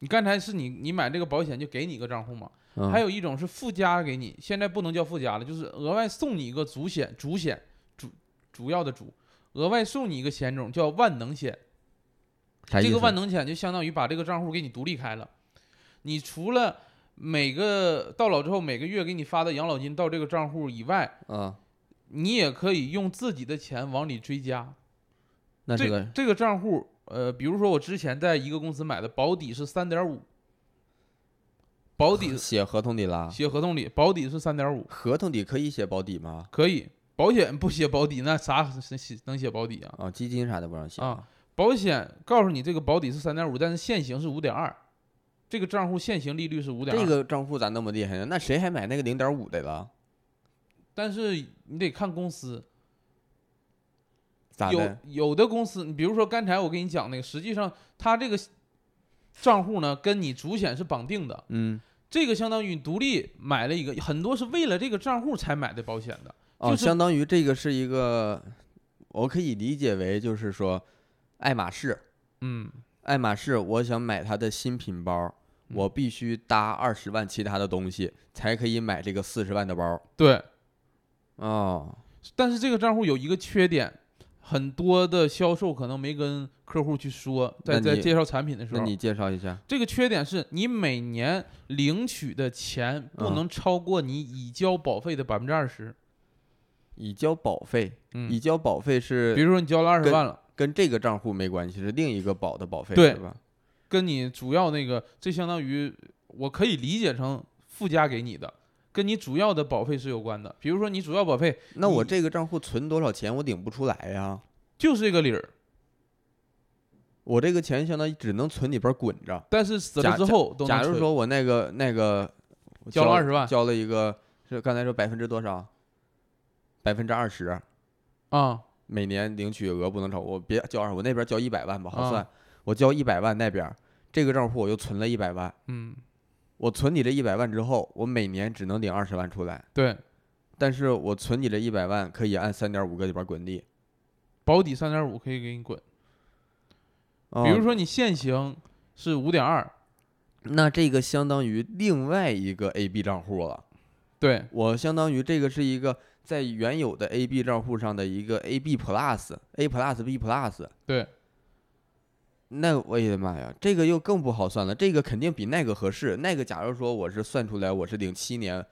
你刚才是你你买这个保险就给你一个账户嘛？嗯还有一种是附加给你，现在不能叫附加了，就是额外送你一个主险，主险主主要的主，额外送你一个险种叫万能险。这个万能险就相当于把这个账户给你独立开了，你除了每个到老之后每个月给你发的养老金到这个账户以外，啊，你也可以用自己的钱往里追加。那这个这个账户，呃，比如说我之前在一个公司买的，保底是三点五，保底写合同里啦，写合同里保底是三点五，合同里可以写保底吗？可以。保险不写保底，那啥写能写保底啊？啊，基金啥的不让写啊保险告诉你这个保底是三点五，但是现行是五点二，这个账户现行利率是五点二。这个账户咋那么厉害呢？那谁还买那个零点五的了？但是你得看公司，有咋的？有的公司，你比如说刚才我跟你讲那个，实际上它这个账户呢跟你主险是绑定的，嗯，这个相当于你独立买了一个，很多是为了这个账户才买的保险的。哦，就是相当于这个是一个，我可以理解为就是说，爱马仕，嗯，爱马仕，我想买它的新品包，我嗯必须搭二十万其他的东西，才可以买这个四十万的包。对。哦，但是这个账户有一个缺点，很多的销售可能没跟客户去说，在在介绍产品的时候，那你介绍一下。这个缺点是你每年领取的钱不嗯能超过你已交保费的百分之二十。已交保费，嗯已，交保费是比如说你交了二十万了，跟这个账户没关系，是另一个保的保费，对吧？跟你主要那个，这相当于我可以理解成附加给你的，跟你主要的保费是有关的。比如说你主要保费那我这个账户存多少钱，我领不出来呀？就是这个理儿，我这个钱相当于只能存里边滚着。但是死了之后都能假如说我那个那个我交了二十万交了一个是刚才说百分之多少？百分之二十，啊，每年领取额不能超，我别交二，我那边交一百万吧，好啊算。我交一百万那边这个账户我又存了一百万，嗯，我存你这一百万之后，我每年只能领二十万出来，对，但是我存你这一百万可以按三点五个里边滚利。保底三点五可以给你滚。哦比如说你现行是五点二，那这个相当于另外一个 A B 账户了。对，我相当于这个是一个在原有的 A B 账户上的一个 A B Plus A Plus B Plus。对，那我的妈呀，这个又更不好算了。这个肯定比那个合适。那个假如说我是算出来我是领七年，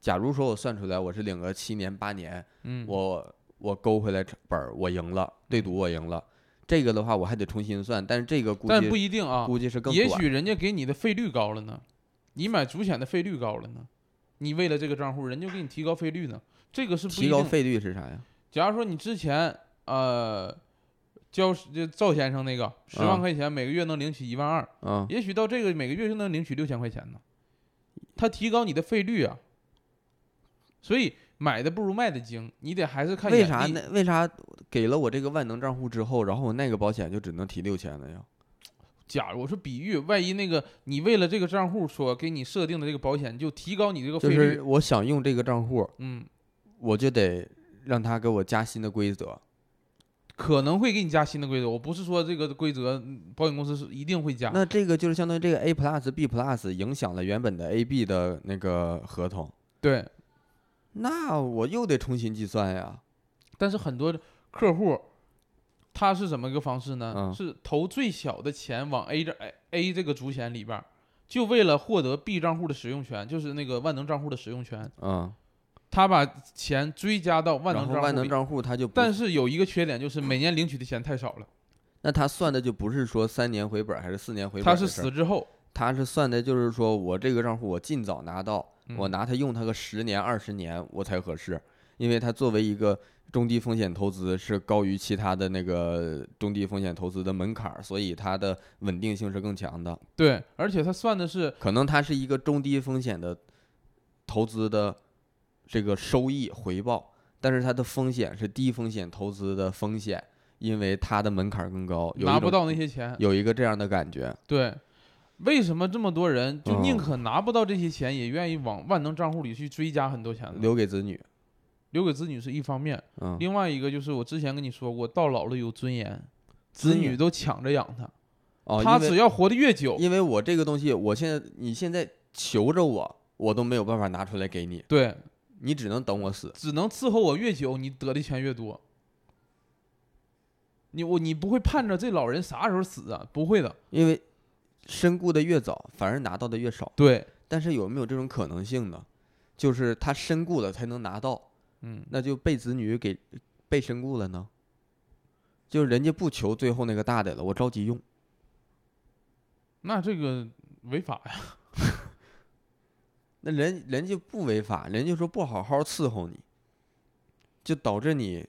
假如说我算出来我是领个七年八年，嗯，我我勾回来本儿我赢了，对赌我赢了。这个的话我还得重新算，但是这个估但不计一定啊，估计是更短也许人家给你的费率高了呢，你买主险的费率高了呢，你为了这个账户，人家就给你提高费率呢，这个是不。提高费率是啥呀？假如说你之前呃交就赵先生那个十万嗯块钱，每个月能领取一万二，嗯，也许到这个每个月就能领取六千块钱呢，他提高你的费率啊，所以买的不如卖的精，你得还是看为啥眼力呢？为啥给了我这个万能账户之后，然后我那个保险就只能提六千了呀？假如我说比喻，万一那个你为了这个账户所给你设定的这个保险，就提高你这个费就率，是我想用这个账户，嗯，我就得让他给我加新的规则。可能会给你加新的规则。我不是说这个规则嗯保险公司是一定会加，那这个就是相当于这个 A Plus B Plus 影响了原本的 A B 的那个合同，对。那我又得重新计算呀。但是很多客户他是怎么个方式呢？嗯是投最小的钱往 A 这 A A 这个主险里边，就为了获得 B 账户的使用权，就是那个万能账户的使用权。嗯，他把钱追加到万能能账户里，账户他就但是有一个缺点，就是每年领取的钱太少了。那他算的就不是说三年回本还是四年回本他是死之后，他是算的就是说我这个账户我尽早拿到，我嗯拿它用它个十年二十年我才合适，因为它作为一个中低风险投资是高于其他的那个中低风险投资的门槛儿，所以它的稳定性是更强的。对，而且他算的是可能它是一个中低风险的投资的这个收益回报，但是它的风险是低风险投资的风险，因为它的门槛更高，拿不到那些钱。有一个这样的感觉。对，为什么这么多人就宁嗯可拿不到这些钱，也愿意往万能账户里去追加很多钱呢？留给子女，留给子女是一方面，嗯，另外一个就是我之前跟你说过，到老了有尊严，子女都抢着养他，哦，他只要活得越久，因为我这个东西，我现在你现在求着我，我都没有办法拿出来给你，对，你只能等我死。只能伺候我越久，你得的钱越多。你我你不会盼着这老人啥时候死啊？不会的。因为身故的越早，反而拿到的越少。对，但是有没有这种可能性呢？就是他身故了才能拿到，嗯，那就被子女给被身故了呢？就是人家不求最后那个大的了，我着急用。那这个违法呀。那人人家不违法，人家说不好好伺候你，就导致你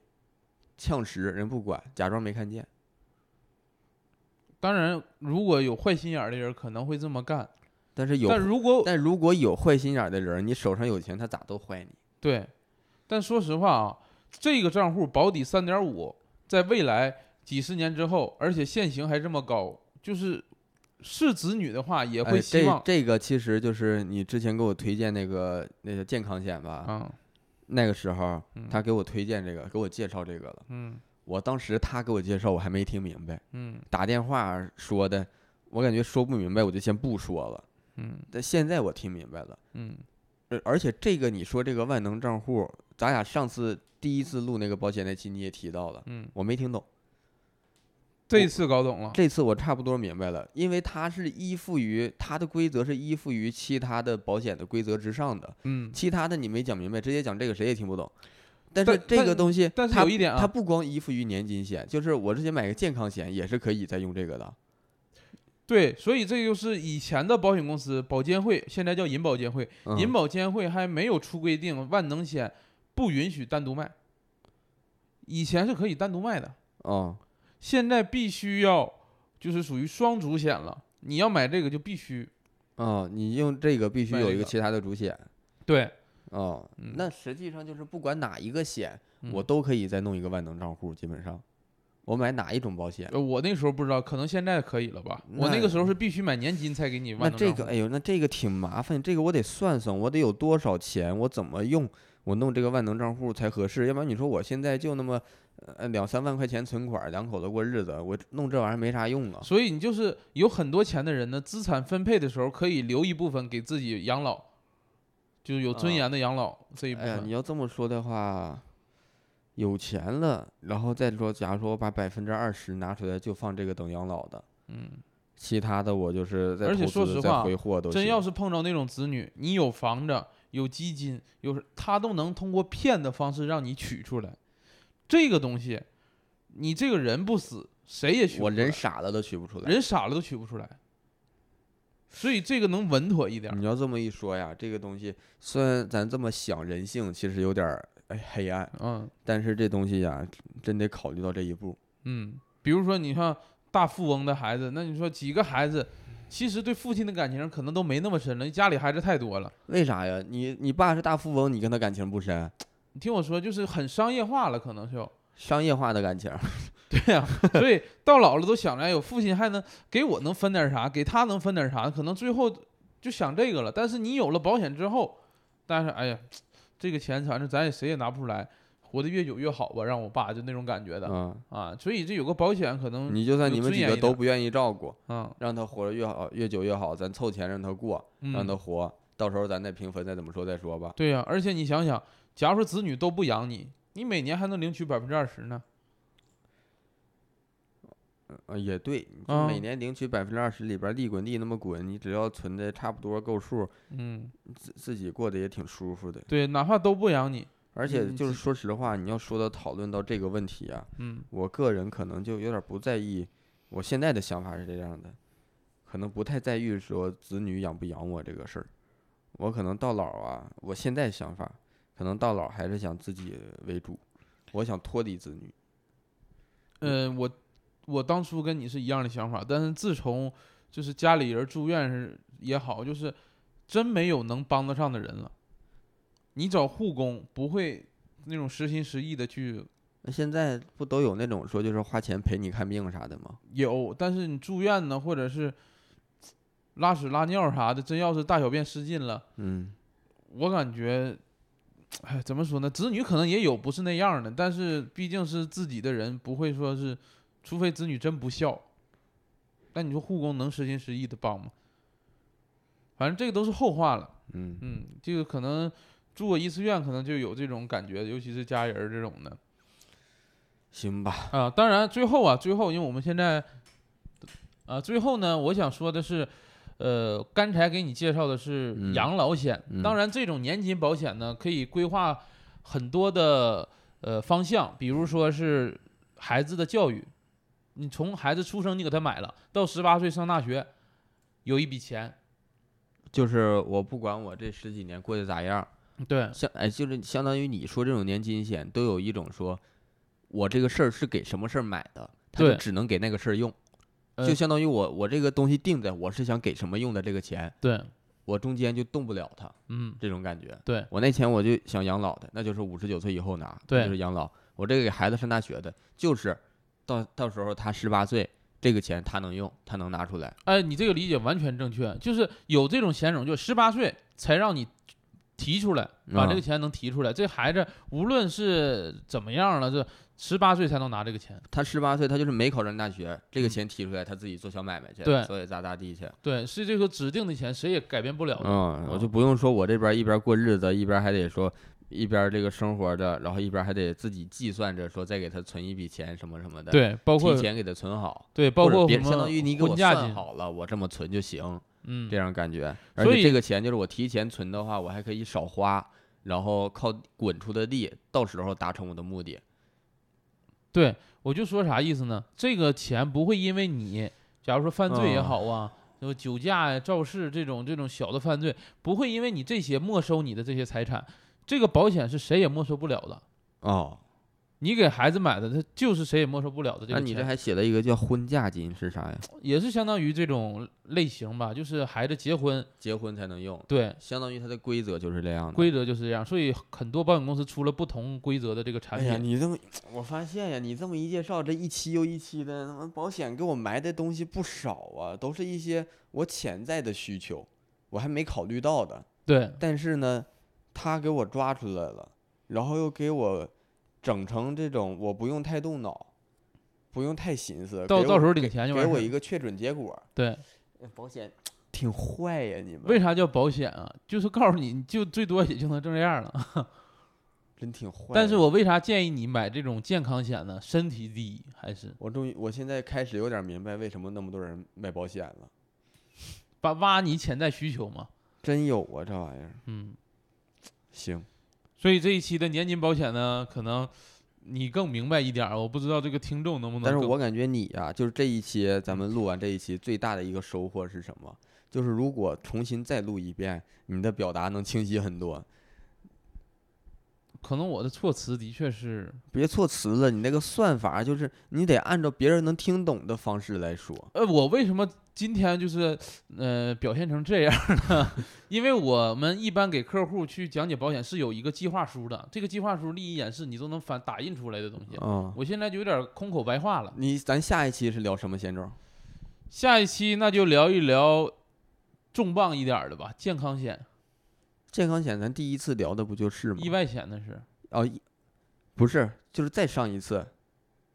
呛食，人不管，假装没看见。当然，如果有坏心眼儿的人可能会这么干，但是有但如果但如果有坏心眼儿的人，你手上有钱，他咋都坏你。对，但说实话啊，这个账户保底三点五，在未来几十年之后，而且现行还这么高，就是是子女的话也会哎希望这这个其实就是你之前给我推荐那个那个健康险吧，啊，那个时候嗯他给我推荐这个，给我介绍这个了。嗯我当时他给我介绍，我还没听明白，嗯打电话说的，我感觉说不明白，我就先不说了。嗯但现在我听明白了，嗯，而而且这个你说这个万能账户，咱俩上次第一次录那个保险那期你也提到了，嗯，我没听懂。这次搞懂了，这次我差不多明白了，因为它是依附于它的规则是依附于其他的保险的规则之上的，嗯，其他的你没讲明白，直接讲这个谁也听不懂。但但是这个东西，但是它有一点啊它不光依附于年金险，就是我之前买个健康险也是可以再用这个的。对，所以这就是以前的保险公司保监会，现在叫银保监会，嗯银保监会还没有出规定万能险不允许单独卖，以前是可以单独卖的。哦，现在必须要就是属于双主险了，你要买这个就必须哦，你用这个必须有一个其他的主险。对，哦，嗯那实际上就是不管哪一个险，嗯我都可以再弄一个万能账户，基本上，我买哪一种保险。呃我那时候不知道，可能现在可以了吧？我那那个时候是必须买年金才给你那万能账户这个，哎呦，那这个挺麻烦，这个我得算算，我得有多少钱，我怎么用，我弄这个万能账户才合适？要不然你说我现在就那么呃两三万块钱存款，两口子过日子，我弄这玩意儿没啥用啊。所以你就是有很多钱的人呢，资产分配的时候可以留一部分给自己养老，就是有尊啊严的养老这一部哎呀，分。你要这么说的话，有钱了，然后再说，假如说我把百分之二十拿出来就放这个等养老的，嗯，其他的我就是在而且投资再说实话真要是碰着那种子女，你有房子、有基金，有他都能通过骗的方式让你取出来。这个东西，你这个人不死，谁也取不我出来人傻了都取不出来。人傻了都取不出来。所以这个能稳妥一点儿。你要这么一说呀，这个东西虽然咱这么想人性，其实有点儿哎黑暗，嗯但是这东西呀，真得考虑到这一步。嗯，比如说你像大富翁的孩子，那你说几个孩子，其实对父亲的感情可能都没那么深了，家里孩子太多了。为啥呀？你你爸是大富翁，你跟他感情不深，你听我说，就是很商业化了，可能就。商业化的感情。对呀、所以到老了都想着，哎呦，父亲还能给我能分点啥，给他能分点啥，可能最后就想这个了。但是你有了保险之后，但是哎呀，这个钱反正咱也谁也拿不出来，活得越久越好吧，让我爸就那种感觉的、嗯，啊。所以这有个保险可能，你就算你们几个都不愿意照顾，嗯让他活得越好越久越好，咱凑钱让他过，让他嗯，活，到时候咱再平分，再怎么说再说吧。对呀、而且你想想，假如说子女都不养你，你每年还能领取百分之二十呢。呃，也对，你就啊每年领取百分之二十里边利滚利那么滚，你只要存的差不多够数，嗯，自自己过得也挺舒服的。对，哪怕都不养你，而且就是说实话，你要说到讨论到这个问题啊，嗯我个人可能就有点不在意，我现在的想法是这样的，可能不太在意说子女养不养我这个事儿。我可能到老啊，我现在想法可能到老还是想自己为主，我想脱离子女。嗯，我我当初跟你是一样的想法，但是自从就是家里人住院是也好，就是真没有能帮得上的人了。你找护工不会那种实心实意的去那现在不都有那种说就是花钱陪你看病啥的吗？有，但是你住院呢，或者是拉屎拉尿啥的，真要是大小便失禁了，嗯，我感觉，哎，怎么说呢？子女可能也有不是那样的，但是毕竟是自己的人，不会说是，除非子女真不孝。那你说护工能实心实意的帮吗？反正这个都是后话了。嗯，嗯，这个可能住过一次院，可能就有这种感觉，尤其是家人这种的行吧，啊。当然，最后啊，最后因为我们现在啊，最后呢，我想说的是，呃，刚才给你介绍的是嗯养老险，嗯当然这种年金保险呢，可以规划很多的呃方向，比如说是孩子的教育，你从孩子出生你给他买了，到十八岁上大学，有一笔钱，就是我不管我这十几年过得咋样，对。相哎，就是相当于你说这种年金险，都有一种说，我这个事儿是给什么事儿买的，他就只能给那个事儿用，呃就相当于我我这个东西定在我是想给什么用的这个钱，对，我中间就动不了它，嗯，这种感觉。对我那钱我就想养老的，那就是五十九岁以后拿，对就是养老。我这个给孩子上大学的，就是到到时候他十八岁，这个钱他能用，他能拿出来。哎，你这个理解完全正确，就是有这种险种，就十八岁才让你提出来，把这个啊钱能提出来。这孩子无论是怎么样了，这十八岁才能拿这个钱。他十八岁，他就是没考上大学，这个钱提出来，他自己做小买卖去，嗯对所以咋咋地去。对，是这个指定的钱，谁也改变不了的。嗯，我啊就不用说我这边一边过日子，一边还得说一边这个生活的，然后一边还得自己计算着说再给他存一笔钱什么什么的，，对，包括提前给他存好，对，包括别相当于你给我算好了，我这么存就行，嗯这，样感觉。而所以且这个钱就是我提前存的话，我还可以少花，然后靠滚出的利，到时候达成我的目的。对，我就说啥意思呢？这个钱不会因为你，假如说犯罪也嗯好啊，什么酒驾呀、肇事这种这种小的犯罪，不会因为你这些没收你的这些财产。这个保险是谁也没收不了的。哦，你给孩子买的，他就是谁也没收不了的这个钱。那你这还写了一个叫婚嫁金是啥呀？也是相当于这种类型吧，就是孩子结婚，结婚才能用，对，相当于它的规则就是这样的。规则就是这样，所以很多保险公司出了不同规则的这个产品。哎呀，你这么，我发现呀，你这么一介绍，这一期又一期的，他妈保险给我埋的东西不少啊，都是一些我潜在的需求，我还没考虑到的。对但是呢，他给我抓出来了，然后又给我整成这种我不用太动脑，不用太寻思，到到时候领钱就完事儿给我一个确准结果。对，呃保险 挺坏呀，你们为啥叫保险啊？就是告诉你，你就最多也就能挣这样了。真挺坏。但是我为啥建议你买这种健康险呢？身体第一还是我终于我现在开始有点明白为什么那么多人买保险了，把挖你潜在需求吗？真有啊这玩意儿。嗯，行，所以这一期的年金保险呢，可能你更明白一点儿。我不知道这个听众能不能，但是我感觉你呀、就是这一期咱们录完这一期最大的一个收获是什么？就是如果重新再录一遍，你的表达能清晰很多。可能我的措辞的确是别措辞了，你那个算法就是你得按照别人能听懂的方式来说。呃，我为什么今天就是呃表现成这样了？因为我们一般给客户去讲解保险是有一个计划书的，这个计划书利益演示你都能反打印出来的东西。嗯，我现在就有点空口白话了。你咱下一期是聊什么险种？下一期那就聊一聊重磅一点儿的吧，健康险、健康险咱第一次聊的不就是吗意？外险那是。哦，一不是，就是再上一次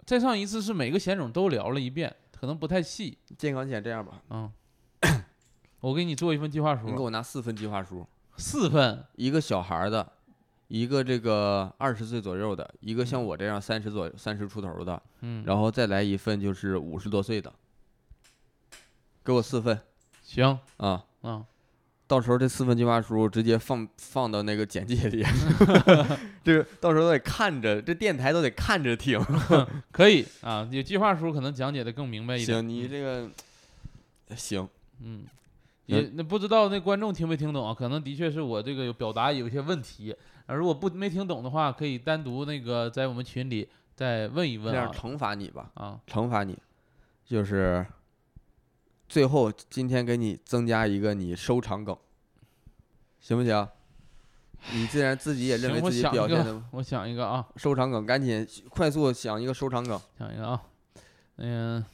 再上一次是每个险种都聊了一遍，可能不太细。健康险。这样吧，嗯，我给你做一份计划书你给书，我拿四份计划书，四份。一个小孩儿的，一个这个二十岁左右的，一个像我这样三十左三十出头的，嗯，然后再来一份就是五十多岁的，给我四份行，啊。嗯，到时候这四份计划书直接放放到那个简介里，这个到时候都得看着，这电台都得看着听。可以啊，有计划书可能讲解的更明白一点。行，你这个行，嗯，那也那不知道那观众听没听懂啊？可能的确是我这个有表达有一些问题，啊，如果不没听懂的话，可以单独那个在我们群里再问一问啊。这样惩罚你吧，啊，惩罚你，就是最后今天给你增加一个你收场梗，行不行？你既然自己也认为自己想表现的我想一个啊，收场梗，赶紧快速想一个收场梗。想一个啊，嗯、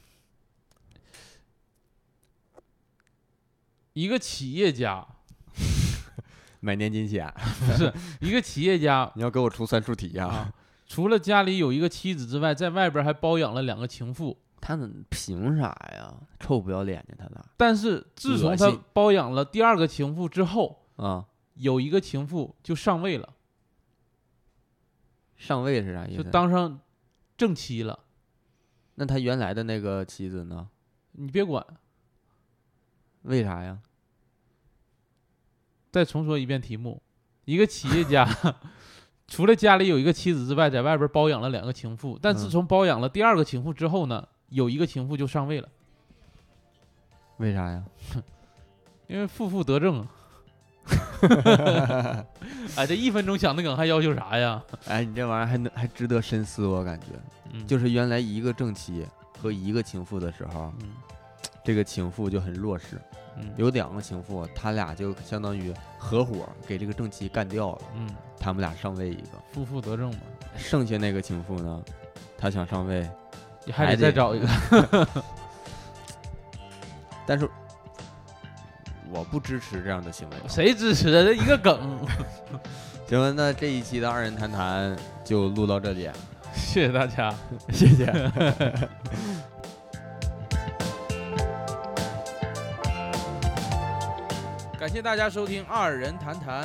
一个企业家，买年金险，是一个企业家你要给我出算术题呀、啊，除了家里有一个妻子之外，在外边还包养了两个情妇。他怎凭啥呀？臭不要脸的他咋？但是自从他包养了第二个情妇之后，啊，有一个情妇就上位了，上位是啥意思就？当上正妻了。那他原来的那个妻子呢？你别管，为啥呀？再重说一遍题目：一个企业家，除了家里有一个妻子之外，在外边包养了两个情妇。但自嗯从包养了第二个情妇之后呢，有一个情妇就上位了，为啥呀？因为负负得正啊。哎，这一分钟想的梗还要求啥呀？哎，你这玩意儿还能还值得深思，我感觉。嗯，就是原来一个正妻和一个情妇的时候，嗯这个情妇就很弱势；嗯有两个情妇，他俩就相当于合伙给这个正妻干掉了，嗯，他们俩上位一个。负负得正嘛，剩下那个情妇呢，她想上位，你还得再找一个。但是我不支持这样的行为。谁支持啊？这一个梗。行了，那这一期的二人谈谈就录到这里，谢谢大家。谢谢。感谢大家收听《二人谈谈》，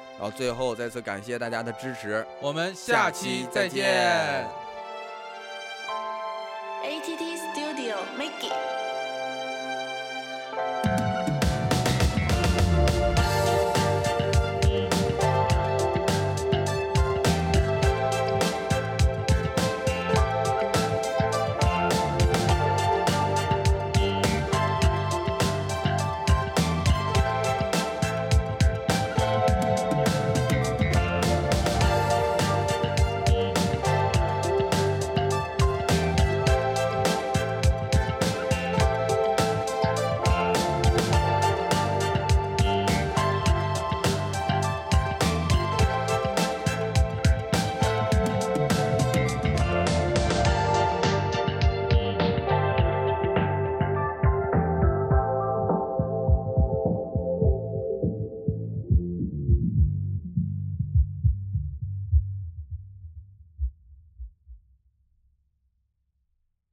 好，最后再次感谢大家的支持，我们下期再见。ATT Studio，make it。